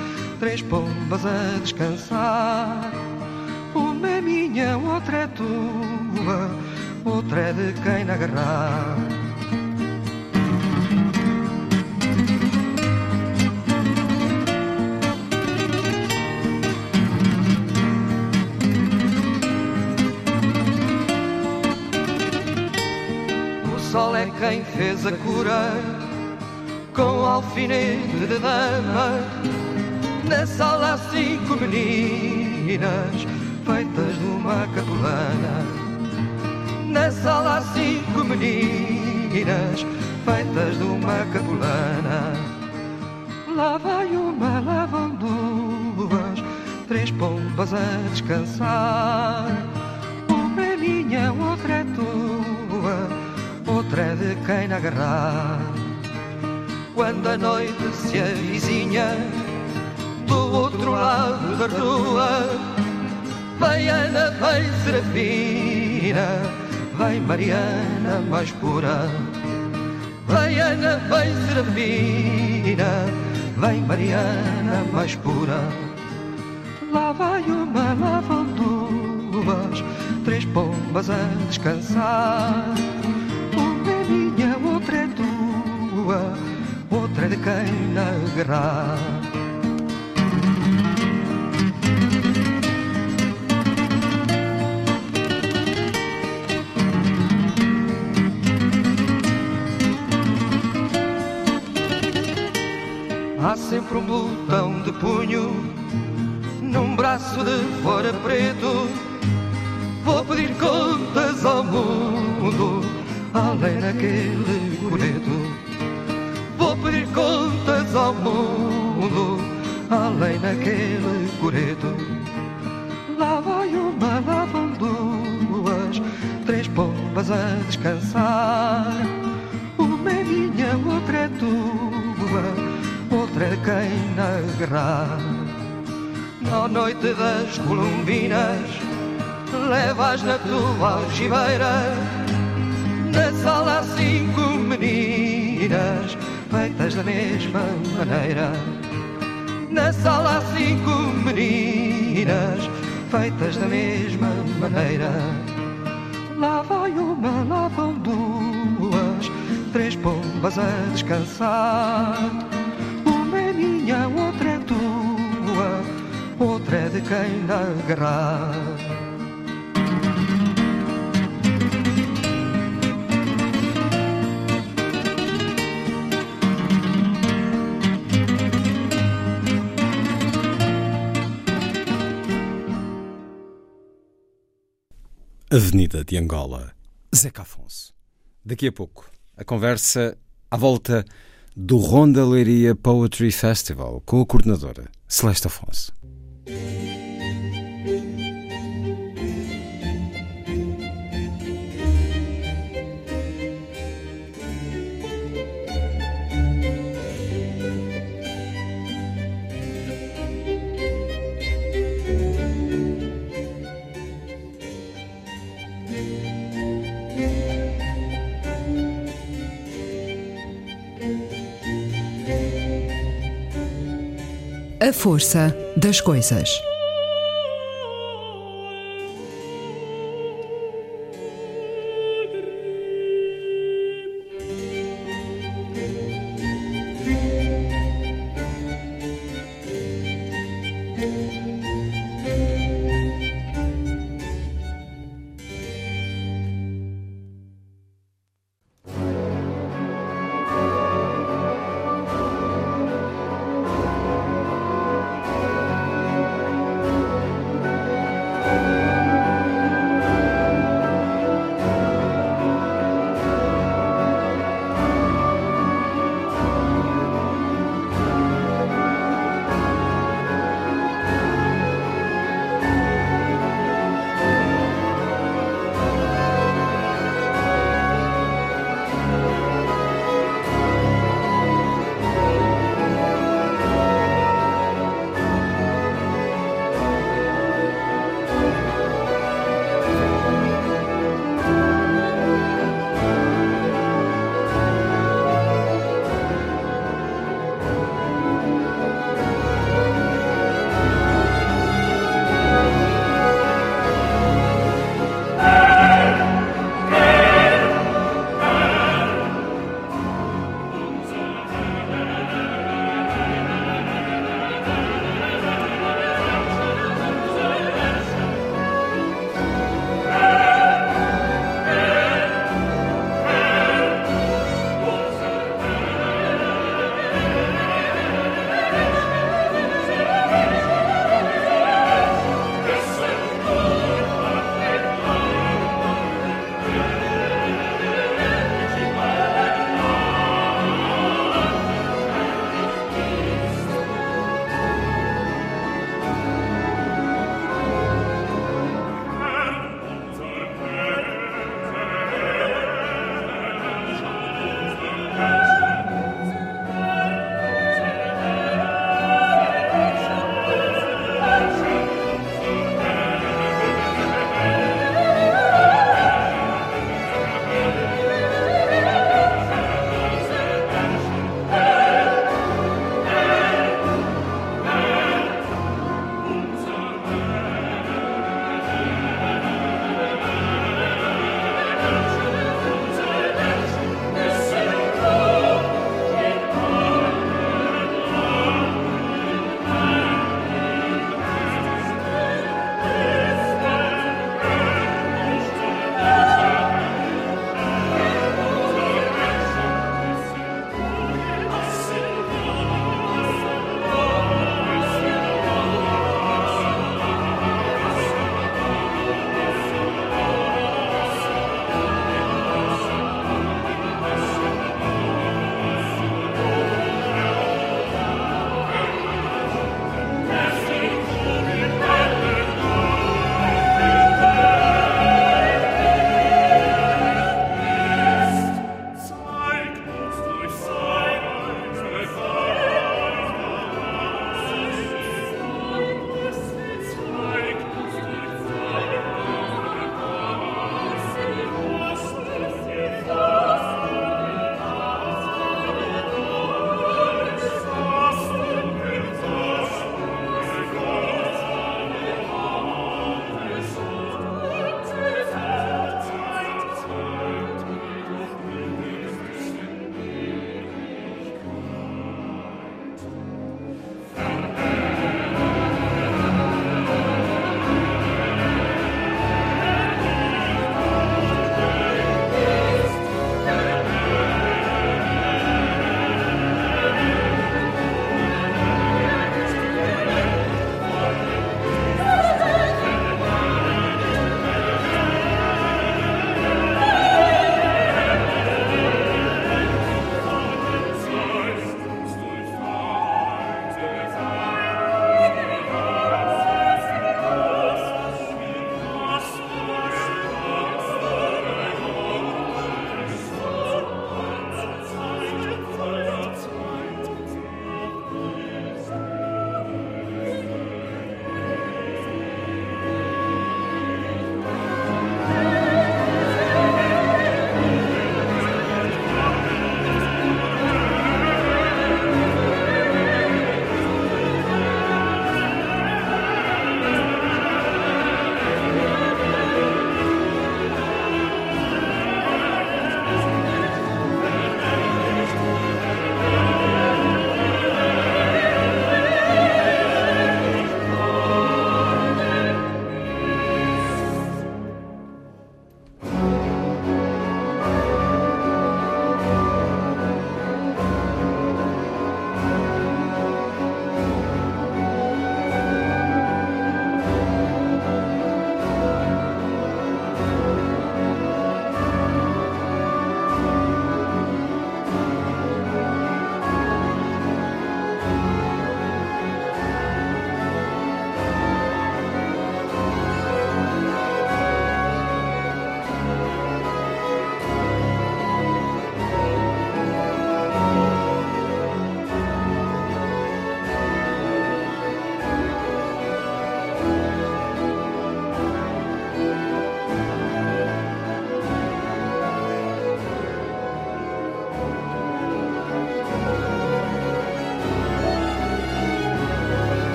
três pombas a descansar. Uma é minha, outra é tua, outra é de quem agarrar. sol é quem fez a cura com alfinete de dama. Na sala há cinco meninas feitas de uma capulana. Na sala há cinco meninas feitas de uma capulana. Lá vai uma, vão duas, três pombas a descansar. Uma é minha, outra é tua outra é de quem agarrar. Quando a noite se avizinha do outro lado da rua, vem Ana, vem Serafina, vem Mariana mais pura. Vem Ana, vem Serafina, vem Mariana mais pura. Lá vai uma, lá vão duas, três pombas a descansar minha, outra é tua, outra é de quem na sempre um botão de punho num braço de fora preto. Vou pedir contas ao mundo além naquele coreto. Vou pedir contas ao mundo, além naquele coreto. Lá vai uma, lá vão duas, três pombas a descansar. Uma é minha, outra é tua, outra quem na guerra. Na noite das colombinas, levas na tua algibeira na sala cinco meninas feitas da mesma maneira. Na sala cinco meninas feitas da mesma maneira. Lá vai uma, lá vão duas, três pombas a descansar. Outra é de quem agarrar. Avenida de Angola, Zeca Afonso. Daqui a pouco, a conversa à volta do Ronda Leiria Poetry Festival com a coordenadora Celeste Afonso. Música A força das coisas.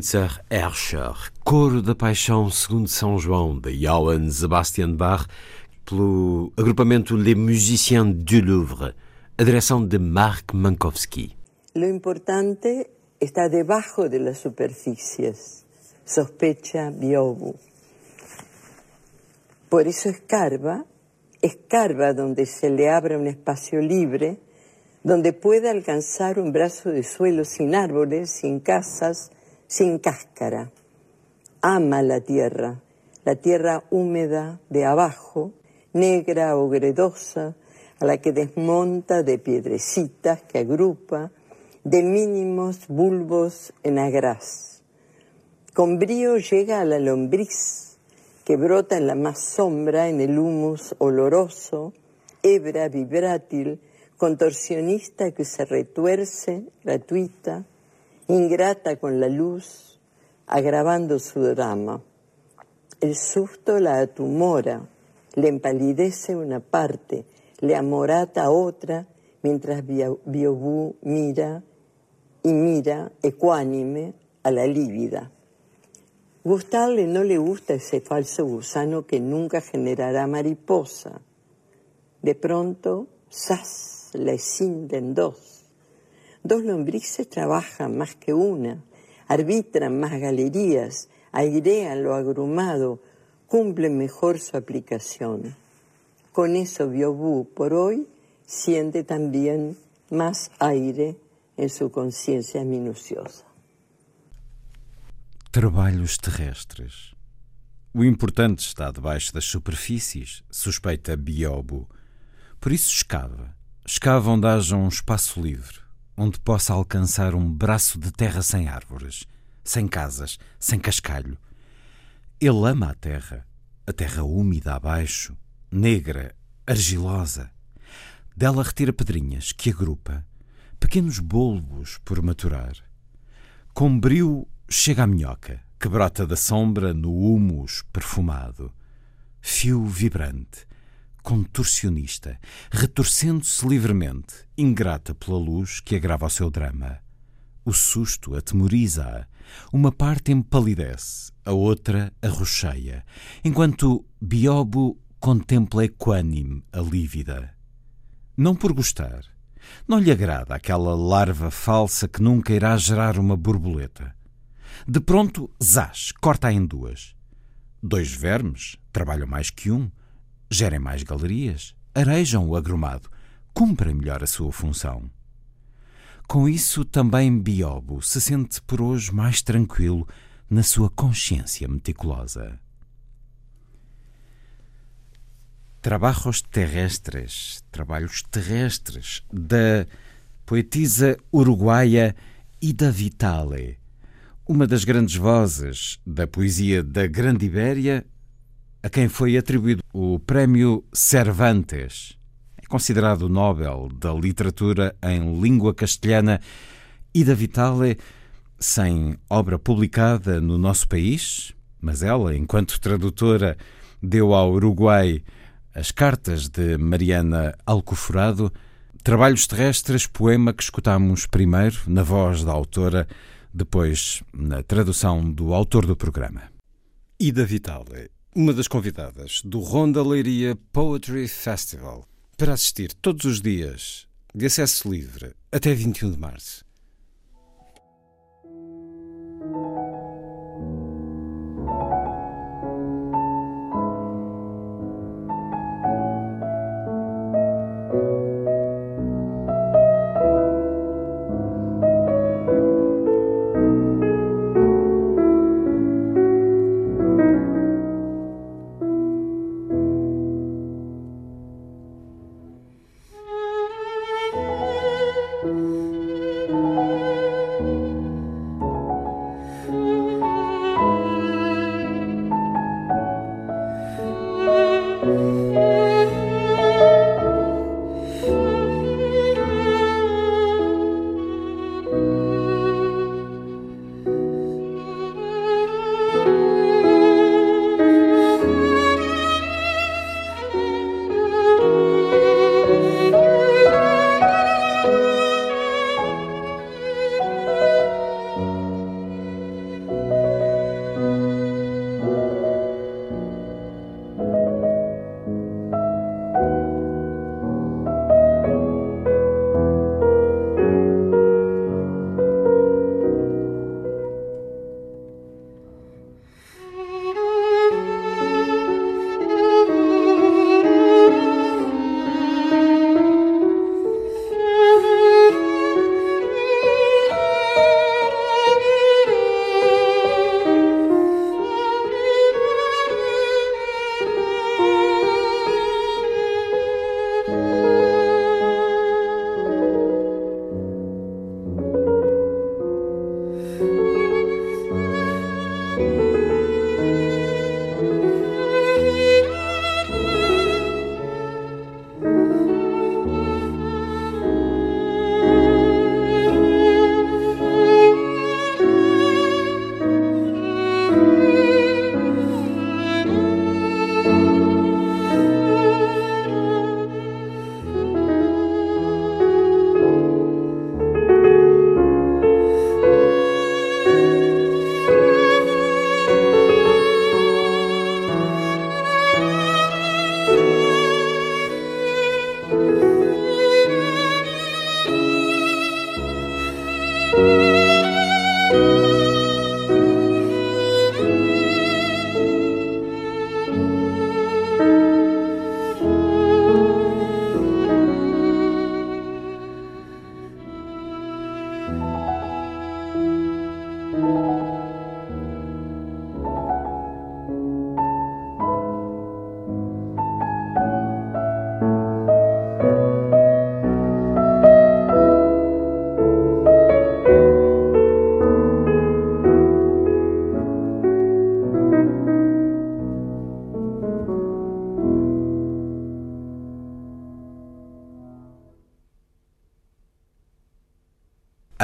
Er unser Herrscher, Coro da Paixão segundo São João, de Johann Sebastian Bach, pelo agrupamento Les Musiciens du Louvre, a direção de Mark Mankowski. Lo importante está debajo de las superficies, sospecha Biobu. Por eso escarba, escarba donde se le abra un espacio libre, donde pueda alcanzar un brazo de suelo sin árboles, sin casas, sin cáscara. Ama la tierra, la tierra húmeda de abajo, negra o gredosa, a la que desmonta de piedrecitas que agrupa, de mínimos bulbos en agraz. Con brío llega a la lombriz, que brota en la más sombra, en el humus oloroso, hebra vibrátil, contorsionista que se retuerce, gratuita, ingrata con la luz, agravando su drama. El susto la atumora, le empalidece una parte, le amorata otra, mientras Biobú mira y mira ecuánime a la lívida. Gustarle no le gusta ese falso gusano que nunca generará mariposa. De pronto, ¡zas! le cinden dos. Dos lombrices trabajan más que una, arbitran más galerías, airean lo agrumado, cumplen mejor su aplicación. Con eso Biobú por hoy siente también más aire em sua consciência minuciosa. Trabalhos terrestres. O importante está debaixo das superfícies, suspeita Biobo. Por isso escava. Escava onde haja um espaço livre, onde possa alcançar um braço de terra sem árvores, sem casas, sem cascalho. Ele ama a terra, a terra úmida abaixo, negra, argilosa. Dela retira pedrinhas que agrupa, pequenos bulbos por maturar. Com brio chega a minhoca, que brota da sombra no humus perfumado. Fio vibrante, contorcionista, retorcendo-se livremente, ingrata pela luz que agrava o seu drama. O susto atemoriza-a, uma parte empalidece, a outra arrocheia, enquanto Biobo contempla equânime a lívida. Não por gostar, não lhe agrada aquela larva falsa que nunca irá gerar uma borboleta. De pronto, zás, corta-a em duas. Dois vermes trabalham mais que um, gerem mais galerias, arejam o agrumado, cumprem melhor a sua função. Com isso, também Biobo se sente por hoje mais tranquilo na sua consciência meticulosa. Trabalhos Terrestres, Trabalhos Terrestres, da poetisa uruguaia Ida Vitale, uma das grandes vozes da poesia da Grande Ibéria, a quem foi atribuído o Prémio Cervantes. É considerado o Nobel da Literatura em língua castelhana. Ida Vitale, sem obra publicada no nosso país, mas ela, enquanto tradutora, deu ao Uruguai as Cartas de Mariana Alcoforado, Trabalhos Terrestres, poema que escutamos primeiro na voz da autora, depois na tradução do autor do programa. Ida Vitale, uma das convidadas do Ronda Leiria Poetry Festival, para assistir todos os dias, de acesso livre, até 21 de março.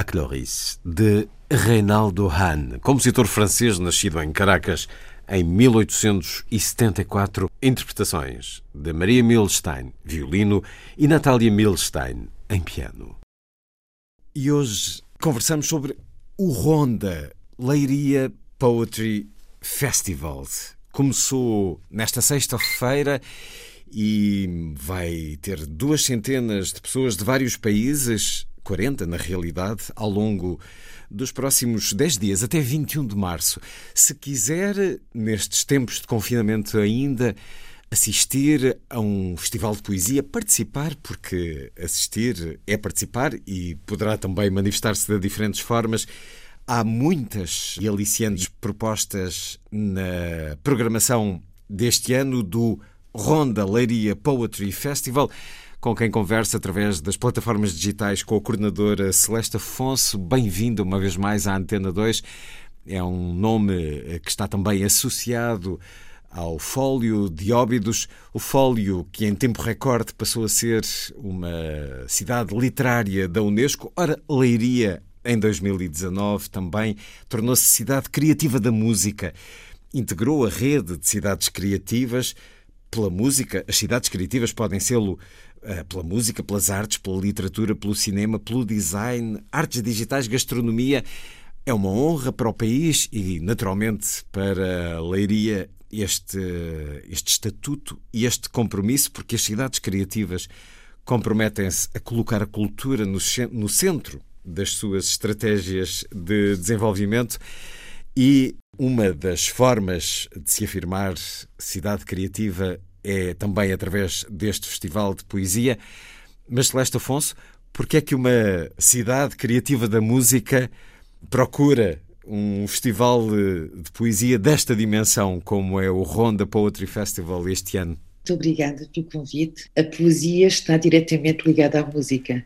Cloris, de Reinaldo Hahn, compositor francês nascido em Caracas em 1874, interpretações de Maria Milstein, violino, e Natália Milstein, em piano. E hoje conversamos sobre o Ronda Leiria Poetry Festival. Começou nesta sexta-feira e vai ter duas centenas de pessoas de vários países, 40 na realidade, ao longo dos próximos 10 dias, até 21 de março. Se quiser, nestes tempos de confinamento ainda, assistir a um festival de poesia, participar, porque assistir é participar e poderá também manifestar-se de diferentes formas. Há muitas e aliciantes propostas na programação deste ano do Ronda Leiria Poetry Festival com quem conversa através das plataformas digitais com a coordenadora Celeste Afonso. Bem-vindo uma vez mais à Antena 2. É um nome eh, que está também associado ao Fólio de Óbidos, o Fólio que em tempo recorde passou a ser uma cidade literária da Unesco. Ora, Leiria, em 2019, também tornou-se cidade criativa da música. Integrou a rede de cidades criativas pela música. As cidades criativas podem sê-lo eh, pela música, pelas artes, pela literatura, pelo cinema, pelo design, artes digitais, gastronomia. É uma honra para o país e, naturalmente, para Leiria este, este estatuto e este compromisso, porque as cidades criativas comprometem-se a colocar a cultura no, no centro das suas estratégias de desenvolvimento e uma das formas de se afirmar cidade criativa é também através deste festival de poesia. Mas Celeste Afonso, porque é que uma cidade criativa da música procura um festival de poesia desta dimensão, como é o Ronda Poetry Festival este ano? Muito obrigada pelo convite. A poesia está diretamente ligada à música.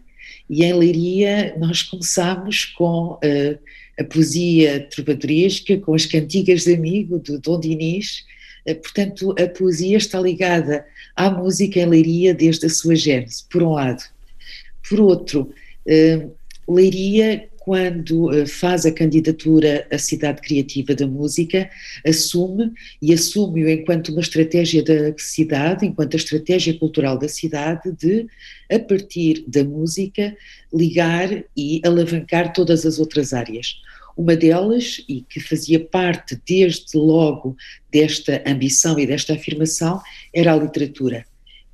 E em Leiria nós começámos com uh, a poesia trovadoresca, com as cantigas de amigo do Dom Dinis, portanto, a poesia está ligada à música em Leiria desde a sua gênese, por um lado. Por outro, eh, Leiria, quando eh, faz a candidatura à Cidade Criativa da Música, assume e assume-o enquanto uma estratégia da cidade, enquanto a estratégia cultural da cidade, de, a partir da música, ligar e alavancar todas as outras áreas. Uma delas, e que fazia parte desde logo desta ambição e desta afirmação, era a literatura.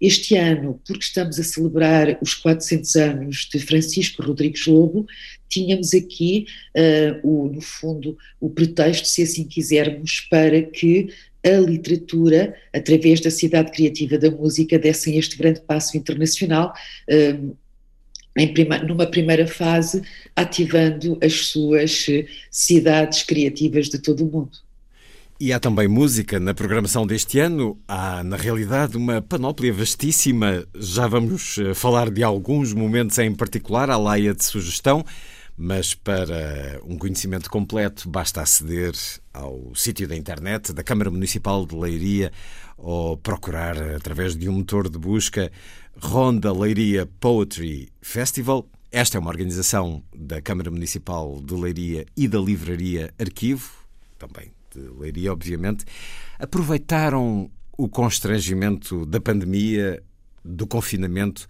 Este ano, porque estamos a celebrar os 400 anos de Francisco Rodrigues Lobo, tínhamos aqui, uh, o, no fundo, o pretexto, se assim quisermos, para que a literatura, através da Cidade Criativa da Música, dessem este grande passo internacional. Uh, prima, numa primeira fase, ativando as suas cidades criativas de todo o mundo. E há também música na programação deste ano. Há, na realidade, uma panóplia vastíssima. Já vamos eh, falar de alguns momentos em particular, à laia de sugestão, mas para um conhecimento completo basta aceder ao sítio da internet da Câmara Municipal de Leiria ou procurar através de um motor de busca Ronda Leiria Poetry Festival. Esta é uma organização da Câmara Municipal de Leiria e da Livraria Arquivo, também de Leiria, obviamente. Aproveitaram o constrangimento da pandemia, do confinamento,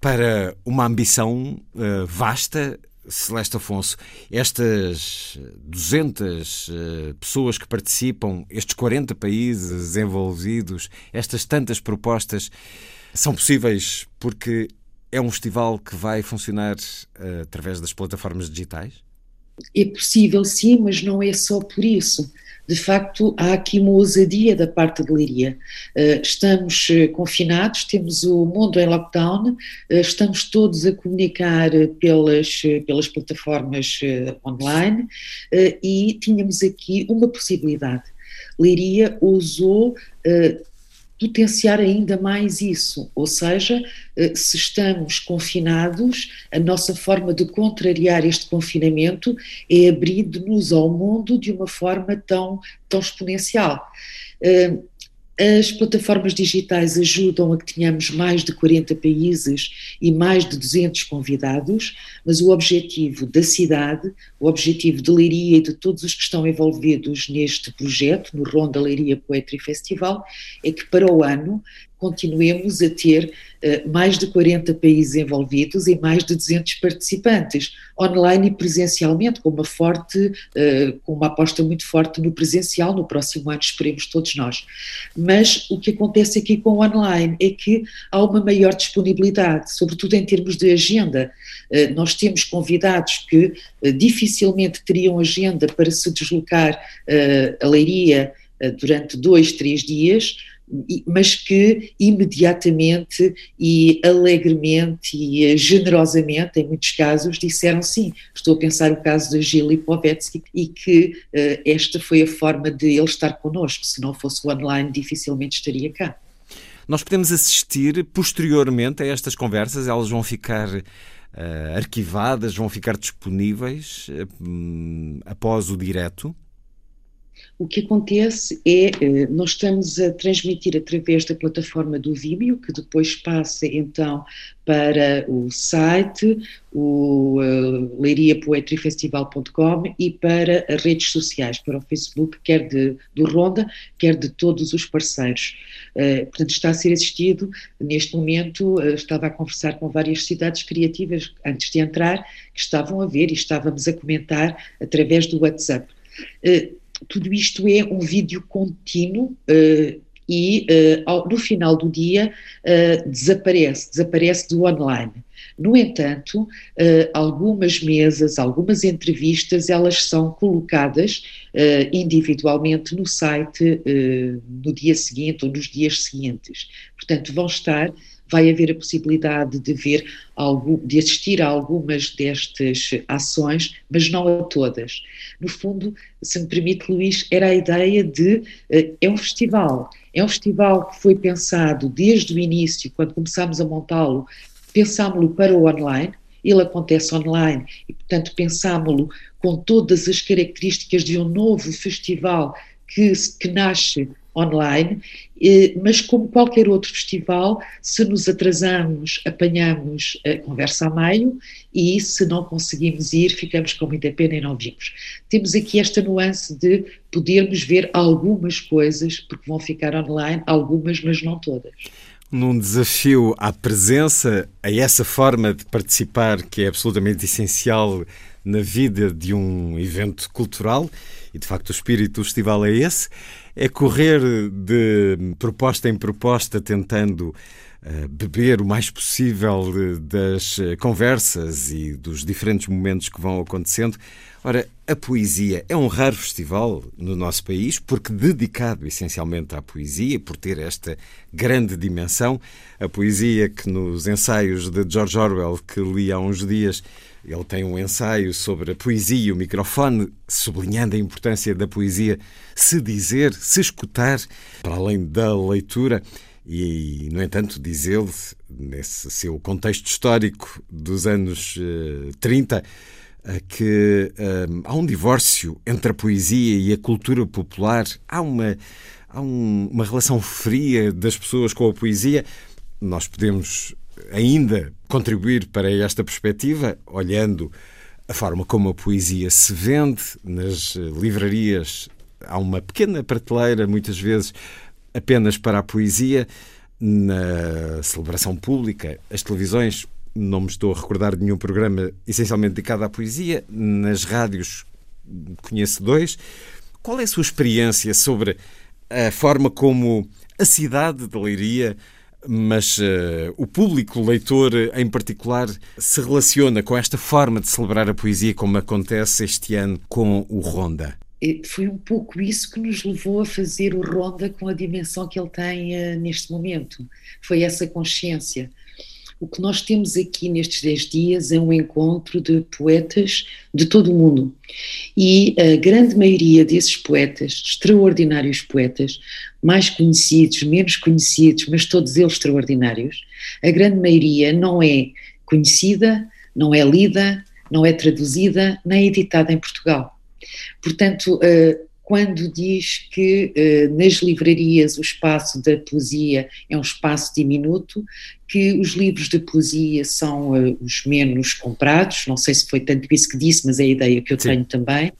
para uma ambição uh, vasta. Celeste Afonso, estas 200 uh, eh, pessoas que participam, estes 40 países envolvidos, estas tantas propostas, são possíveis porque é um festival que vai funcionar uh, através das plataformas digitais? É possível, sim, mas não é só por isso. De facto, há aqui uma ousadia da parte de Liria. Uh, estamos uh, confinados, temos o mundo em lockdown, estamos todos a comunicar pelas, pelas plataformas online e tínhamos aqui uma possibilidade. Liria usou potenciar ainda mais isso, ou seja, eh, se estamos confinados, a nossa forma de contrariar este confinamento é abrir-nos ao mundo de uma forma tão, tão exponencial. Eh, As plataformas digitais ajudam a que tenhamos mais de 40 países e mais de 200 convidados, mas o objetivo da cidade, o objetivo de Leiria e de todos os que estão envolvidos neste projeto, no Ronda Leiria Poetry Festival, é que para o ano continuemos a ter uh, mais de 40 países envolvidos e mais de 200 participantes, online e presencialmente, com uma forte, uh, com uma aposta muito forte no presencial, no próximo ano esperemos todos nós. Mas o que acontece aqui com o online é que há uma maior disponibilidade, sobretudo em termos de agenda. Uh, nós temos convidados que dificilmente teriam agenda para se deslocar a Leiria durante dois, três dias, mas que imediatamente e alegremente e eh, generosamente, em muitos casos, disseram sim. Estou a pensar o caso da Gil Lipovetsky e que uh, esta foi a forma de ele estar connosco. Se não fosse online, dificilmente estaria cá. Nós podemos assistir posteriormente a estas conversas, elas vão ficar uh, arquivadas, vão ficar disponíveis uh, após o direto? O que acontece é, eh, nós estamos a transmitir através da plataforma do Vimeo, que depois passa então para o site, o uh, leiriapoetrifestival.com e para as redes sociais, para o Facebook, quer de, do Ronda, quer de todos os parceiros. Uh, portanto, está a ser assistido, neste momento, estava a conversar com várias cidades criativas antes de entrar, que estavam a ver e estávamos a comentar através do WhatsApp. Tudo isto é um vídeo contínuo uh, e uh, ao, no final do dia uh, desaparece, desaparece do online. No entanto, algumas mesas, algumas entrevistas, elas são colocadas individualmente no site no dia seguinte ou nos dias seguintes. Portanto, vão estar vai haver a possibilidade de ver de assistir a algumas destas ações, mas não a todas. No fundo, se me permite, Luís, era a ideia de eh, é um festival, é um festival que foi pensado desde o início, quando começámos a montá-lo, pensámos-lo para o online, ele acontece online e, portanto, pensámos-lo com todas as características de um novo festival que, que nasce online, mas como qualquer outro festival, se nos atrasamos, apanhamos a conversa a meio e se não conseguimos ir, ficamos com muita pena e não vimos. Temos aqui esta nuance de podermos ver algumas coisas, porque vão ficar online, algumas, mas não todas num desafio à presença, a essa forma de participar que é absolutamente essencial na vida de um evento cultural, e de facto o espírito do festival é esse é correr de proposta em proposta, tentando beber o mais possível das eh, conversas e dos diferentes momentos que vão acontecendo. Ora, a poesia é um raro festival no nosso país, porque dedicado essencialmente à poesia, por ter esta grande dimensão. A poesia que nos ensaios de George Orwell, que li há uns dias, ele tem um ensaio sobre a poesia e o microfone, sublinhando a importância da poesia se dizer, se escutar, para além da leitura. E, no entanto, diz ele, nesse seu contexto histórico dos anos uh, 30, uh, que uh, há um divórcio entre a poesia e a cultura popular, há uma, há um, uma relação fria das pessoas com a poesia. Nós podemos ainda contribuir para esta perspectiva, olhando a forma como a poesia se vende nas livrarias. Há uma pequena prateleira, muitas vezes apenas para a poesia. Na celebração pública, as televisões, não me estou a recordar de nenhum programa essencialmente dedicado à poesia. Nas rádios, conheço dois. Qual é a sua experiência sobre a forma como a cidade de Leiria mas uh, o público leitor em particular se relaciona com esta forma de celebrar a poesia como acontece este ano com o Ronda? Foi um pouco isso que nos levou a fazer o Ronda com a dimensão que ele tem uh, neste momento. Foi essa consciência. O que nós temos aqui nestes 10 dias é um encontro de poetas de todo o mundo. E a grande maioria desses poetas, extraordinários poetas, mais conhecidos, menos conhecidos, mas todos eles extraordinários, a grande maioria não é conhecida, não é lida, não é traduzida, nem editada em Portugal. Portanto, quando diz que eh, nas livrarias o espaço da poesia é um espaço diminuto, que os livros de poesia são eh, os menos comprados, não sei se foi tanto isso que disse, mas é a ideia que eu Sim. tenho também.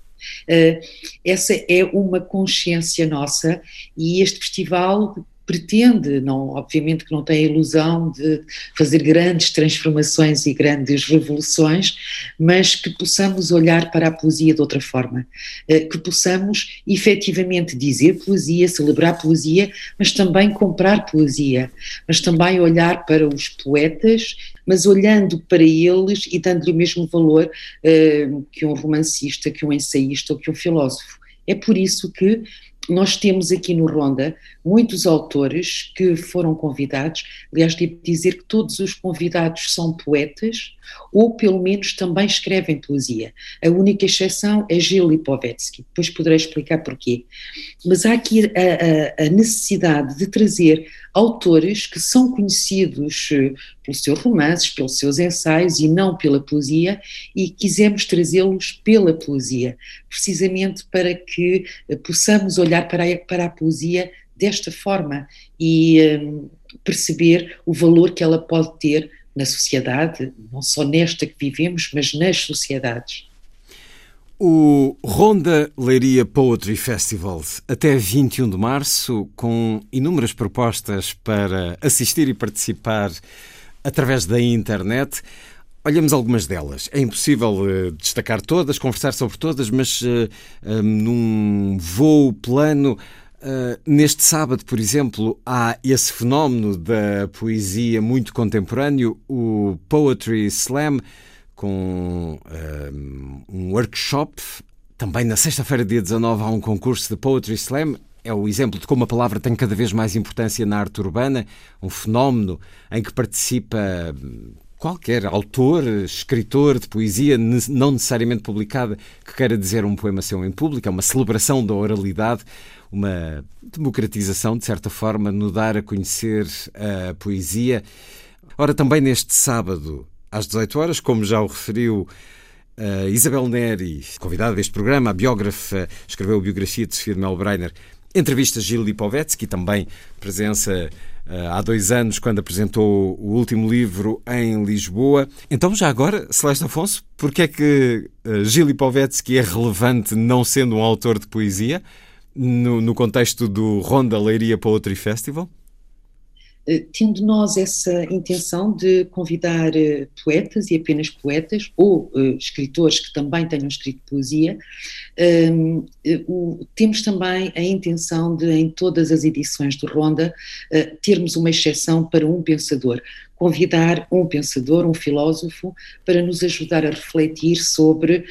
Essa é uma consciência nossa e este festival pretende, não, obviamente que não tem a ilusão de fazer grandes transformações e grandes revoluções, mas que possamos olhar para a poesia de outra forma, eh, que possamos efetivamente dizer poesia, celebrar poesia, mas também comprar poesia, mas também olhar para os poetas, mas olhando para eles e dando-lhe o mesmo valor uh, que um romancista, que um ensaísta ou que um filósofo. É por isso que nós temos aqui no Ronda muitos autores que foram convidados, aliás, devo dizer que todos os convidados são poetas ou pelo menos também escrevem poesia. A única exceção é Gil Lipovetsky, depois poderei explicar porquê. Mas há aqui a, a, a necessidade de trazer autores que são conhecidos eh, pelos seus romances, pelos seus ensaios e não pela poesia, e quisemos trazê-los pela poesia, precisamente para que eh, possamos olhar para a, para a poesia desta forma e um, perceber o valor que ela pode ter na sociedade, não só nesta que vivemos, mas nas sociedades. O Ronda Leiria Poetry Festival até 21 de março, com inúmeras propostas para assistir e participar através da internet. Olhamos algumas delas. É impossível uh, destacar todas, conversar sobre todas, mas uh, uh, num voo plano Uh, neste sábado, por exemplo, há esse fenómeno da poesia muito contemporâneo, o Poetry Slam, com uh, um workshop. Também na sexta-feira, dia 19, há um concurso de Poetry Slam. É o exemplo de como a palavra tem cada vez mais importância na arte urbana, um fenómeno em que participa qualquer autor, escritor de poesia, não necessariamente publicada, que queira dizer um poema seu em público, é uma celebração da oralidade uma democratização, de certa forma, no dar a conhecer a poesia. Ora, também neste sábado, às 18 horas, como já o referiu uh, Isabel Neri, convidada deste programa, a biógrafa, escreveu a biografia de Sofia Melbreiner, entrevista Gil Lipovetsky, também presença uh, há dois anos, quando apresentou o último livro em Lisboa. Então, já agora, Celeste Afonso, porquê é que uh, Gil Lipovetsky é relevante não sendo um autor de poesia? No, no contexto do Ronda Leiria Poetry Festival? Eh, tendo nós essa intenção de convidar uh, poetas e apenas poetas, ou uh, escritores que também tenham escrito poesia, um, uh, o, temos também a intenção de, em todas as edições do Ronda, termos uma exceção para um pensador. Convidar um pensador, um filósofo, para nos ajudar a refletir sobre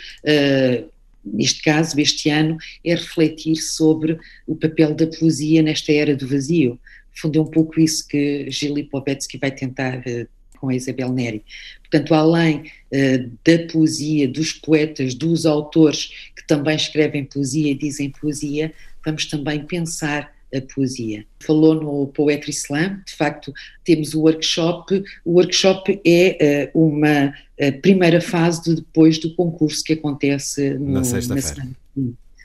neste caso, este ano, é refletir sobre o papel da poesia nesta era do vazio. Fundo é um pouco isso que Gili Lipovetsky vai tentar uh, com a Isabel Neri. Portanto, além uh, da poesia, dos poetas, dos autores que também escrevem poesia e dizem poesia, vamos também pensar a poesia. Falou no Poetry Slam, de facto, temos o workshop. O workshop é uh, uma uh, primeira fase de depois do concurso que acontece no, na sexta-feira.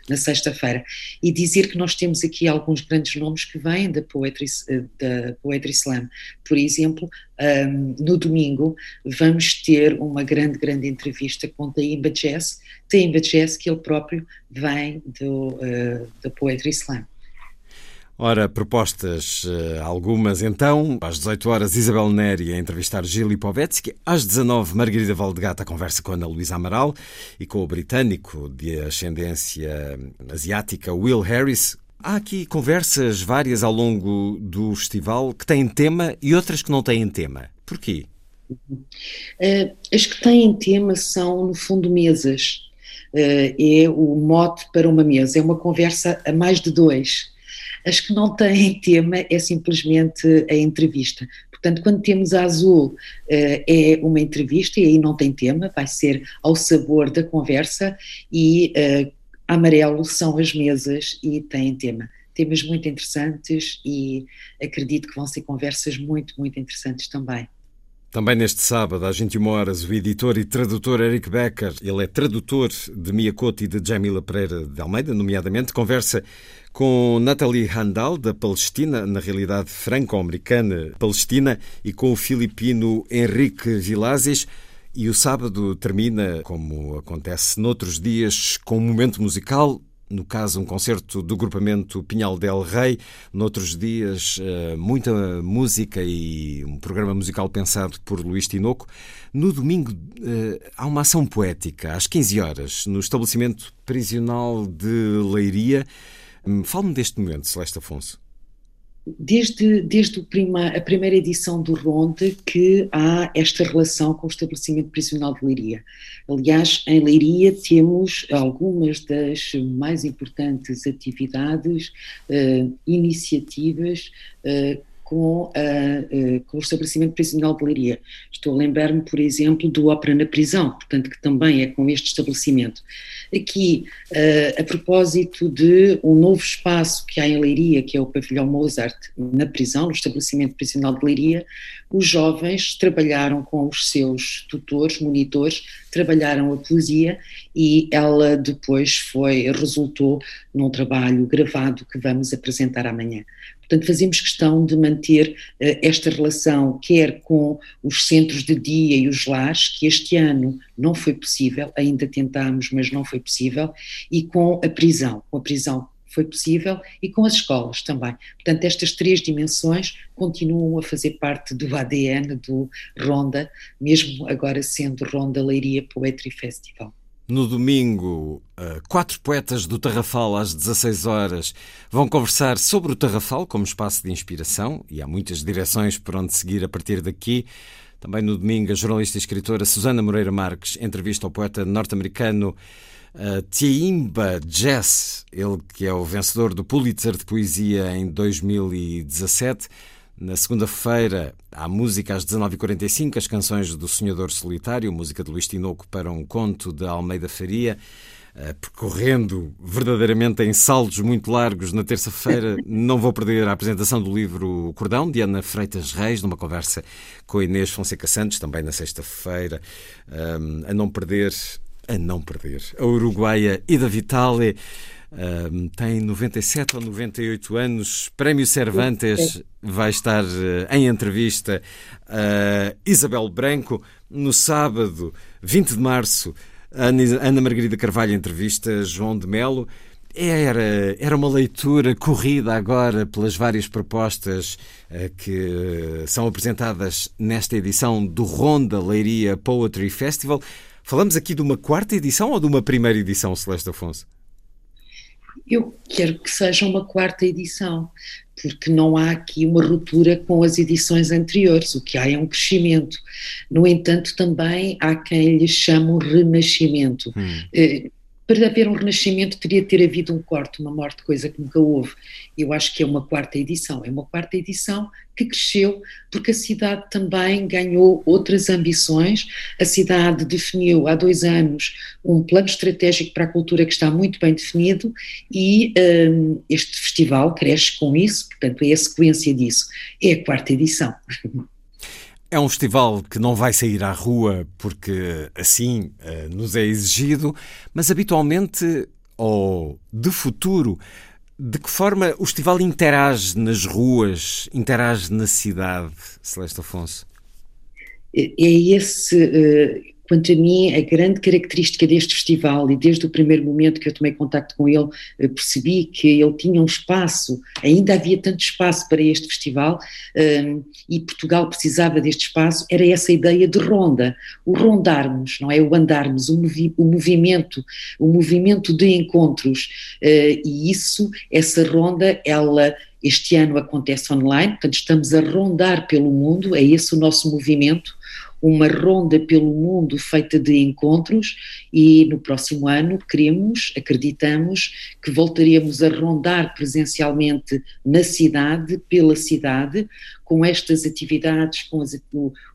Na sexta-feira. E dizer que nós temos aqui alguns grandes nomes que vêm da Poetry, eh, da Poetry Slam. Por exemplo, um, no domingo vamos ter uma grande, grande entrevista com Taimba Jazz. Taimba Jazz, que ele próprio vem do, uh, da Poetry Slam. Ora, propostas uh, algumas então. Às 18 horas, Isabel Neri a entrevistar Gil Lipovetsky. Às 19 Margarida Valdegata conversa com Ana Luísa Amaral e com o britânico de ascendência asiática Will Harris. Há aqui conversas várias ao longo do festival que têm tema e outras que não têm tema. Porquê? Uh, as que têm tema são, no fundo, mesas. Uh, é o mote para uma mesa. É uma conversa a mais de dois as que não têm [LAUGHS] tema é simplesmente a entrevista. Portanto, quando temos a azul, eh, é uma entrevista e aí não tem tema, vai ser ao sabor da conversa, e uh, amarelo são as mesas e têm tema. Temas muito interessantes e acredito que vão ser conversas muito, muito interessantes também. Também neste sábado, às 21 horas, o editor e tradutor Eric Becker, ele é tradutor de Miyakoto e de Jamila Pereira de Almeida, nomeadamente, conversa com Nathalie Handal, da Palestina, na realidade franco-americana Palestina, e com o filipino Henrique Vilazes. E o sábado termina, como acontece noutros dias, com um momento musical no caso, um concerto do grupamento Pinhal del Rei. Noutros dias, eh, muita música e um programa musical pensado por Luís Tinoco. No domingo, eh, há uma ação poética, às 15 horas, no estabelecimento prisional de Leiria. Hum, fale-me deste momento, Celeste Afonso desde, desde prima, a primeira edição do Ronde que há esta relação com o estabelecimento prisional de Leiria. Aliás, em Leiria temos algumas das mais importantes atividades, uh, iniciativas uh, com, a, com o estabelecimento prisional de Leiria. Estou a lembrar-me, por exemplo, do Ópera na Prisão, portanto, que também é com este estabelecimento. Aqui, a propósito de um novo espaço que há em Leiria, que é o Pavilhão Mozart, na prisão, no estabelecimento prisional de Leiria, os jovens trabalharam com os seus tutores, monitores, trabalharam a poesia e ela depois foi, resultou num trabalho gravado que vamos apresentar amanhã. Portanto, fazemos questão de manter uh, esta relação, quer com os centros de dia e os lares, que este ano não foi possível, ainda tentámos, mas não foi possível, e com a prisão, com a prisão foi possível e com as escolas também. Portanto, estas três dimensões continuam a fazer parte do ADN do Ronda, mesmo agora sendo Ronda Leiria Poetry Festival. No domingo, eh, quatro poetas do Tarrafal, às 16 horas, vão conversar sobre o Tarrafal como espaço de inspiração e há muitas direções por onde seguir a partir daqui. Também no domingo, a jornalista e escritora Susana Moreira Marques entrevista o poeta norte-americano uh, Tiimba Jess, ele que é o vencedor do Pulitzer de Poesia em 2017. Na segunda-feira, há música às 19h45, as canções do Sonhador Solitário, música de Luís Tinoco para um conto de Almeida Faria, eh, percorrendo verdadeiramente em saldos muito largos na terça-feira. [LAUGHS] Não vou perder a apresentação do livro Cordão, de Ana Freitas Reis, numa conversa com Inês Fonseca Santos, também na sexta-feira. A não perder, a não perder, a Uruguaia Ida Vitale tem 97 ou 98 anos. Prémio Cervantes vai estar uh, em entrevista uh, Isabel Branco no sábado, 20 de março. Ana, Ana Margarida Carvalho entrevista João de Melo. Era, era uma leitura corrida agora pelas várias propostas uh, que são apresentadas nesta edição do Ronda Leiria Poetry Festival. Falamos aqui de uma quarta edição ou de uma primeira edição, Celeste Afonso? Eu quero que seja uma quarta edição, porque não há aqui uma ruptura com as edições anteriores, o que há é um crescimento. No entanto, também há quem lhe chama um renascimento. Hum. Para haver um renascimento teria de ter havido um corte, uma morte, coisa que nunca houve. Eu acho que é uma quarta edição. É uma quarta edição que cresceu porque a cidade também ganhou outras ambições. A cidade definiu há dois anos um plano estratégico para a cultura que está muito bem definido e um, este festival cresce com isso, portanto é a sequência disso. É a quarta edição. [LAUGHS] É um festival que não vai sair à rua porque assim uh, nos é exigido, mas habitualmente, ou de futuro, de que forma o festival interage nas ruas, interage na cidade, Celeste Afonso? É, é esse. Quanto a mim, a grande característica deste festival, e desde o primeiro momento que eu tomei contato com ele, eh, percebi que ele tinha um espaço, ainda havia tanto espaço para este festival, ehm, e Portugal precisava deste espaço, era essa ideia de ronda, o rondarmos, não é? O andarmos, o, movi o movimento, o movimento de encontros, uh, e isso, essa ronda, ela este ano acontece online, portanto estamos a rondar pelo mundo, é esse o nosso movimento, uma ronda pelo mundo feita de encontros e no próximo ano queremos, acreditamos que voltaremos a rondar presencialmente na cidade, pela cidade, com estas atividades, com as,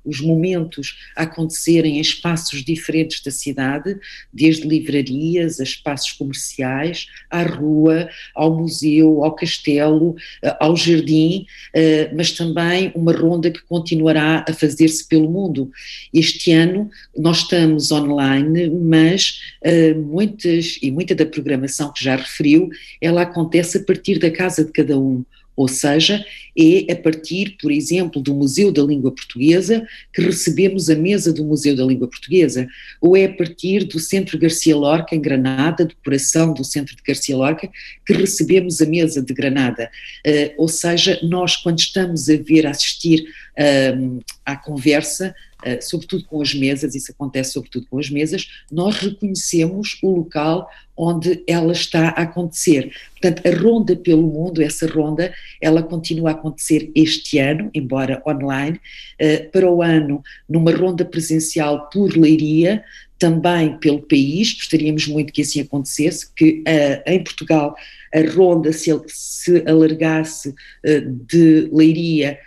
os momentos a acontecerem em espaços diferentes da cidade, desde livrarias a espaços comerciais, à rua, ao museu, ao castelo, eh, ao jardim, eh, mas também uma ronda que continuará a fazer-se pelo mundo. Este ano nós estamos online, mas eh, muitas e muita da programação que já referiu, ela acontece a partir da casa de cada um. Ou seja, é a partir, por exemplo, do Museu da Língua Portuguesa que recebemos a mesa do Museu da Língua Portuguesa, ou é a partir do Centro Garcia Lorca, em Granada, decoração do Centro de Garcia Lorca, que recebemos a mesa de Granada. Uh, ou seja, nós, quando estamos a ver, a assistir uh, à conversa, Uh, sobretudo com as mesas, isso acontece sobretudo com as mesas, nós reconhecemos o local onde ela está a acontecer. Portanto, a ronda pelo mundo, essa ronda, ela continua a acontecer este ano, embora online, uh, para o ano numa ronda presencial por Leiria, também pelo país, gostaríamos muito que assim acontecesse, que uh, em Portugal a ronda se, se alargasse uh, de Leiria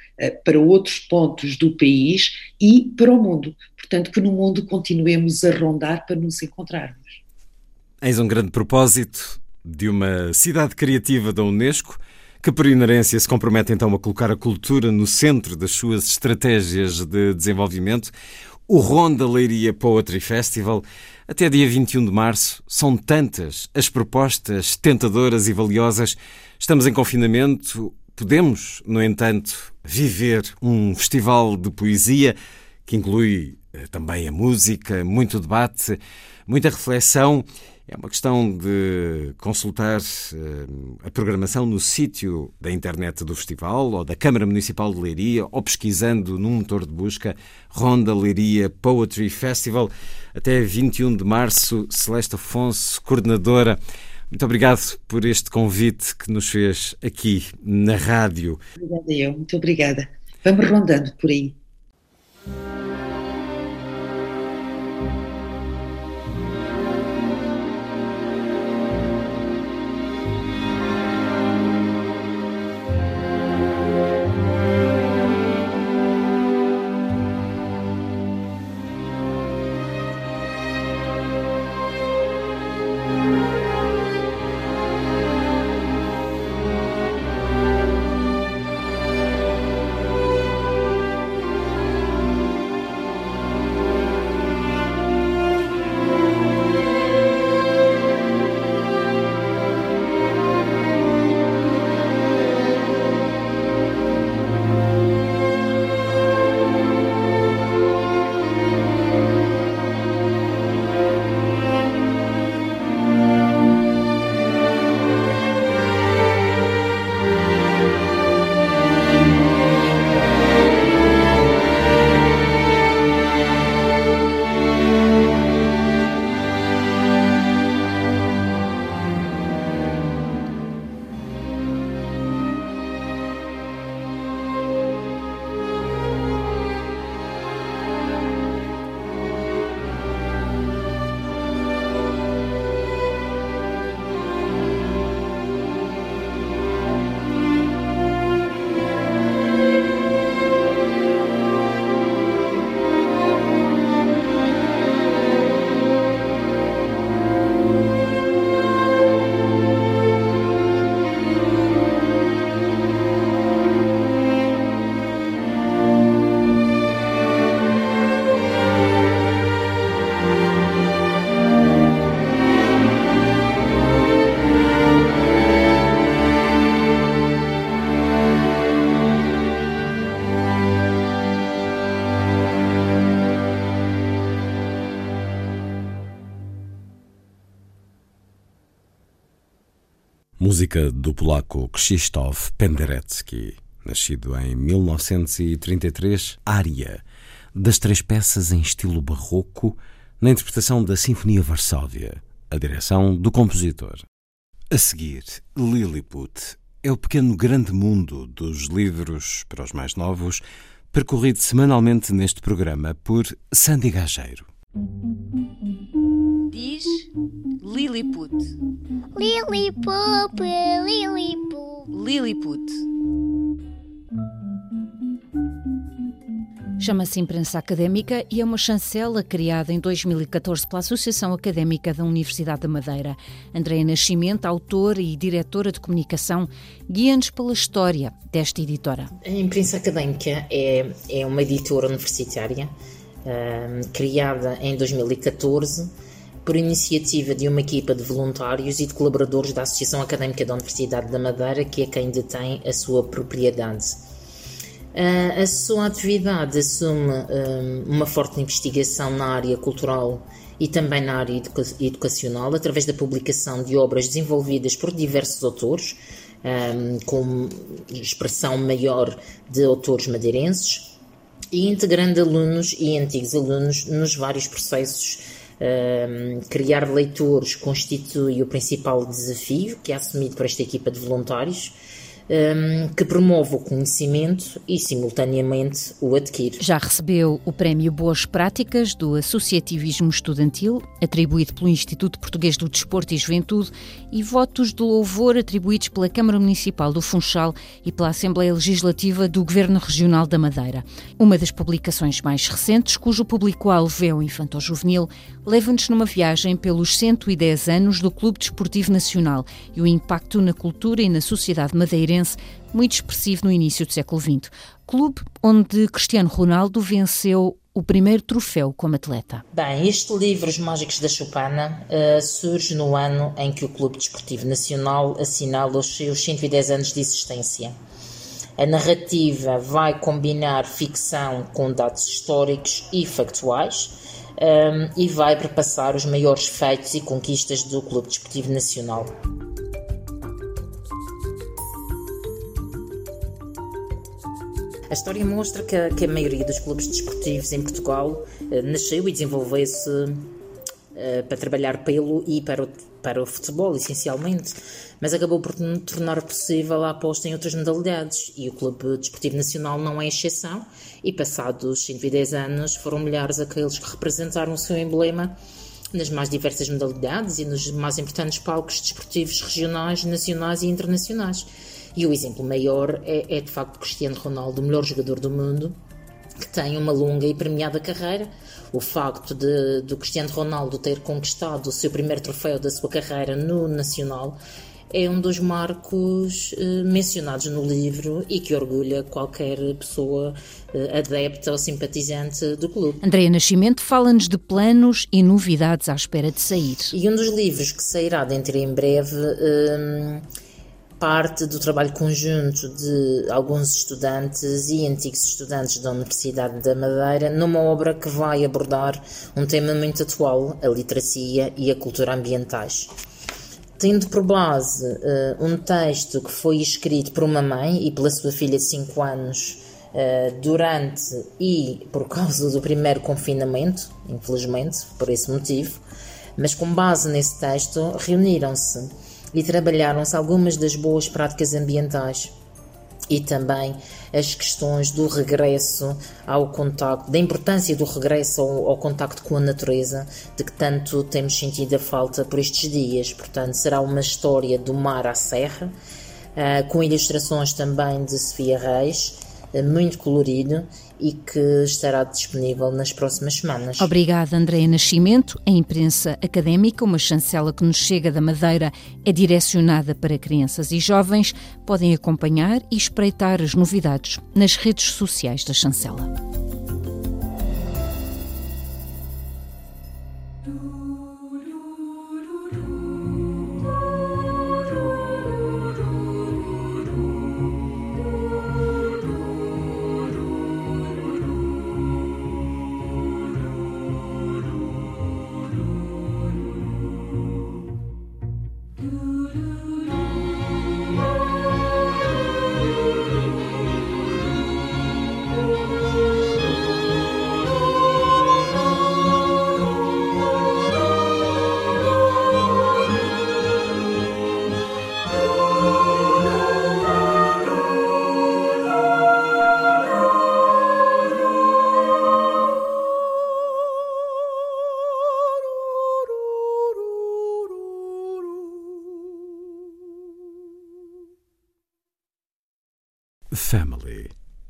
para outros pontos do país e para o mundo. Portanto, que no mundo continuemos a rondar para nos encontrarmos. Eis um grande propósito de uma cidade criativa da Unesco, que por inerência se compromete então a colocar a cultura no centro das suas estratégias de desenvolvimento. O Ronda Leiria Poetry Festival, até dia 21 de março, são tantas as propostas tentadoras e valiosas. Estamos em confinamento, podemos, no entanto, viver um festival de poesia que inclui eh, também a música, muito debate, muita reflexão é uma questão de consultar uh, a programação no sítio da internet do festival ou da Câmara Municipal de Leiria ou pesquisando num motor de busca Ronda Leiria Poetry Festival até 21 de março. Celeste Afonso, coordenadora. Muito obrigado por este convite que nos fez aqui na rádio. Obrigada eu, muito obrigada. Vamos rondando por aí. Música do polaco Krzysztof Penderecki, nascido em 1933, Ária, das três peças em estilo barroco, na interpretação da Sinfonia Varsóvia, a direção do compositor. A seguir, Lilliput é o pequeno grande mundo dos livros para os mais novos, percorrido semanalmente neste programa por Sandy Gageiro. Diz Lilliput. Lilliput, Lilliput. Lilliput. Chama-se Imprensa Académica e é uma chancela criada em 2014 pela Associação Académica da Universidade da Madeira. Andréa Nascimento, autora e diretora de comunicação, guia-nos pela história desta editora. A Imprensa Académica é, é uma editora universitária uh, criada em 2014 por iniciativa de uma equipa de voluntários e de colaboradores da Associação Académica da Universidade da Madeira, que é quem detém a sua propriedade. A sua atividade assume uma forte investigação na área cultural e também na área educacional, através da publicação de obras desenvolvidas por diversos autores, com expressão maior de autores madeirenses, e integrando alunos e antigos alunos nos vários processos criar leitores constitui o principal desafio que é assumido por esta equipa de voluntários. um, que promove o conhecimento e, simultaneamente, o adquire. Já recebeu o Prémio Boas Práticas do Associativismo Estudantil, atribuído pelo Instituto Português do Desporto e Juventude, e votos de louvor atribuídos pela Câmara Municipal do Funchal e pela Assembleia Legislativa do Governo Regional da Madeira. Uma das publicações mais recentes, cujo público-alvo é o infanto-juvenil, leva-nos numa viagem pelos 110 anos do Clube Desportivo Nacional e o impacto na cultura e na sociedade madeirense muito expressivo no início do século XX. Clube onde Cristiano Ronaldo venceu o primeiro troféu como atleta. Bem, este livro, Os Mágicos da Chupana, uh, surge no ano em que o Clube Desportivo Nacional assinala os seus 110 anos de existência. A narrativa vai combinar ficção com dados históricos e factuais um, e vai perpassar os maiores feitos e conquistas do Clube Desportivo Nacional. A história mostra que a, que a maioria dos clubes desportivos em Portugal eh, nasceu e desenvolveu-se eh, para trabalhar pelo e para o, para o futebol, essencialmente, mas acabou por tornar possível a aposta em outras modalidades e o Clube Desportivo Nacional não é exceção. E passados 110 anos, foram milhares aqueles que representaram o seu emblema nas mais diversas modalidades e nos mais importantes palcos desportivos regionais, nacionais e internacionais. E o exemplo maior é, é de facto Cristiano Ronaldo, o melhor jogador do mundo, que tem uma longa e premiada carreira. O facto de do Cristiano Ronaldo ter conquistado o seu primeiro troféu da sua carreira no Nacional é um dos marcos eh, mencionados no livro e que orgulha qualquer pessoa eh, adepta ou simpatizante do clube. Andréa Nascimento fala-nos de planos e novidades à espera de sair. E um dos livros que sairá dentro em breve. Eh, parte do trabalho conjunto de alguns estudantes e antigos estudantes da Universidade da Madeira numa obra que vai abordar um tema muito atual, a literacia e a cultura ambientais. Tendo por base uh, um texto que foi escrito por uma mãe e pela sua filha de 5 anos uh, durante e por causa do primeiro confinamento, infelizmente, por esse motivo, mas com base nesse texto reuniram-se e trabalharam-se algumas das boas práticas ambientais e também as questões do regresso ao contacto, da importância do regresso ao, ao, contacto com a natureza, de que tanto temos sentido a falta por estes dias. Portanto, será uma história do mar à serra, uh, com ilustrações também de Sofia Reis, uh, muito colorido e que estará disponível nas próximas semanas. Obrigada, Andréa Nascimento. A imprensa académica, uma chancela que nos chega da Madeira, é direcionada para crianças e jovens. Podem acompanhar e espreitar as novidades nas redes sociais da chancela.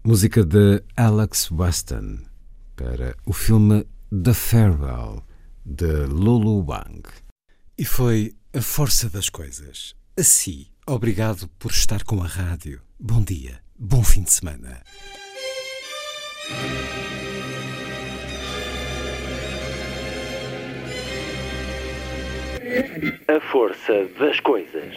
Música de Alex Weston para o filme The Farewell de Lulu Wang. E foi a força das coisas. Assim, obrigado por estar com a rádio. Bom dia, bom fim de semana. A força das coisas.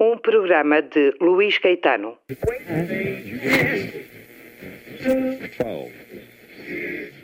um programa de Luís Caetano. 12.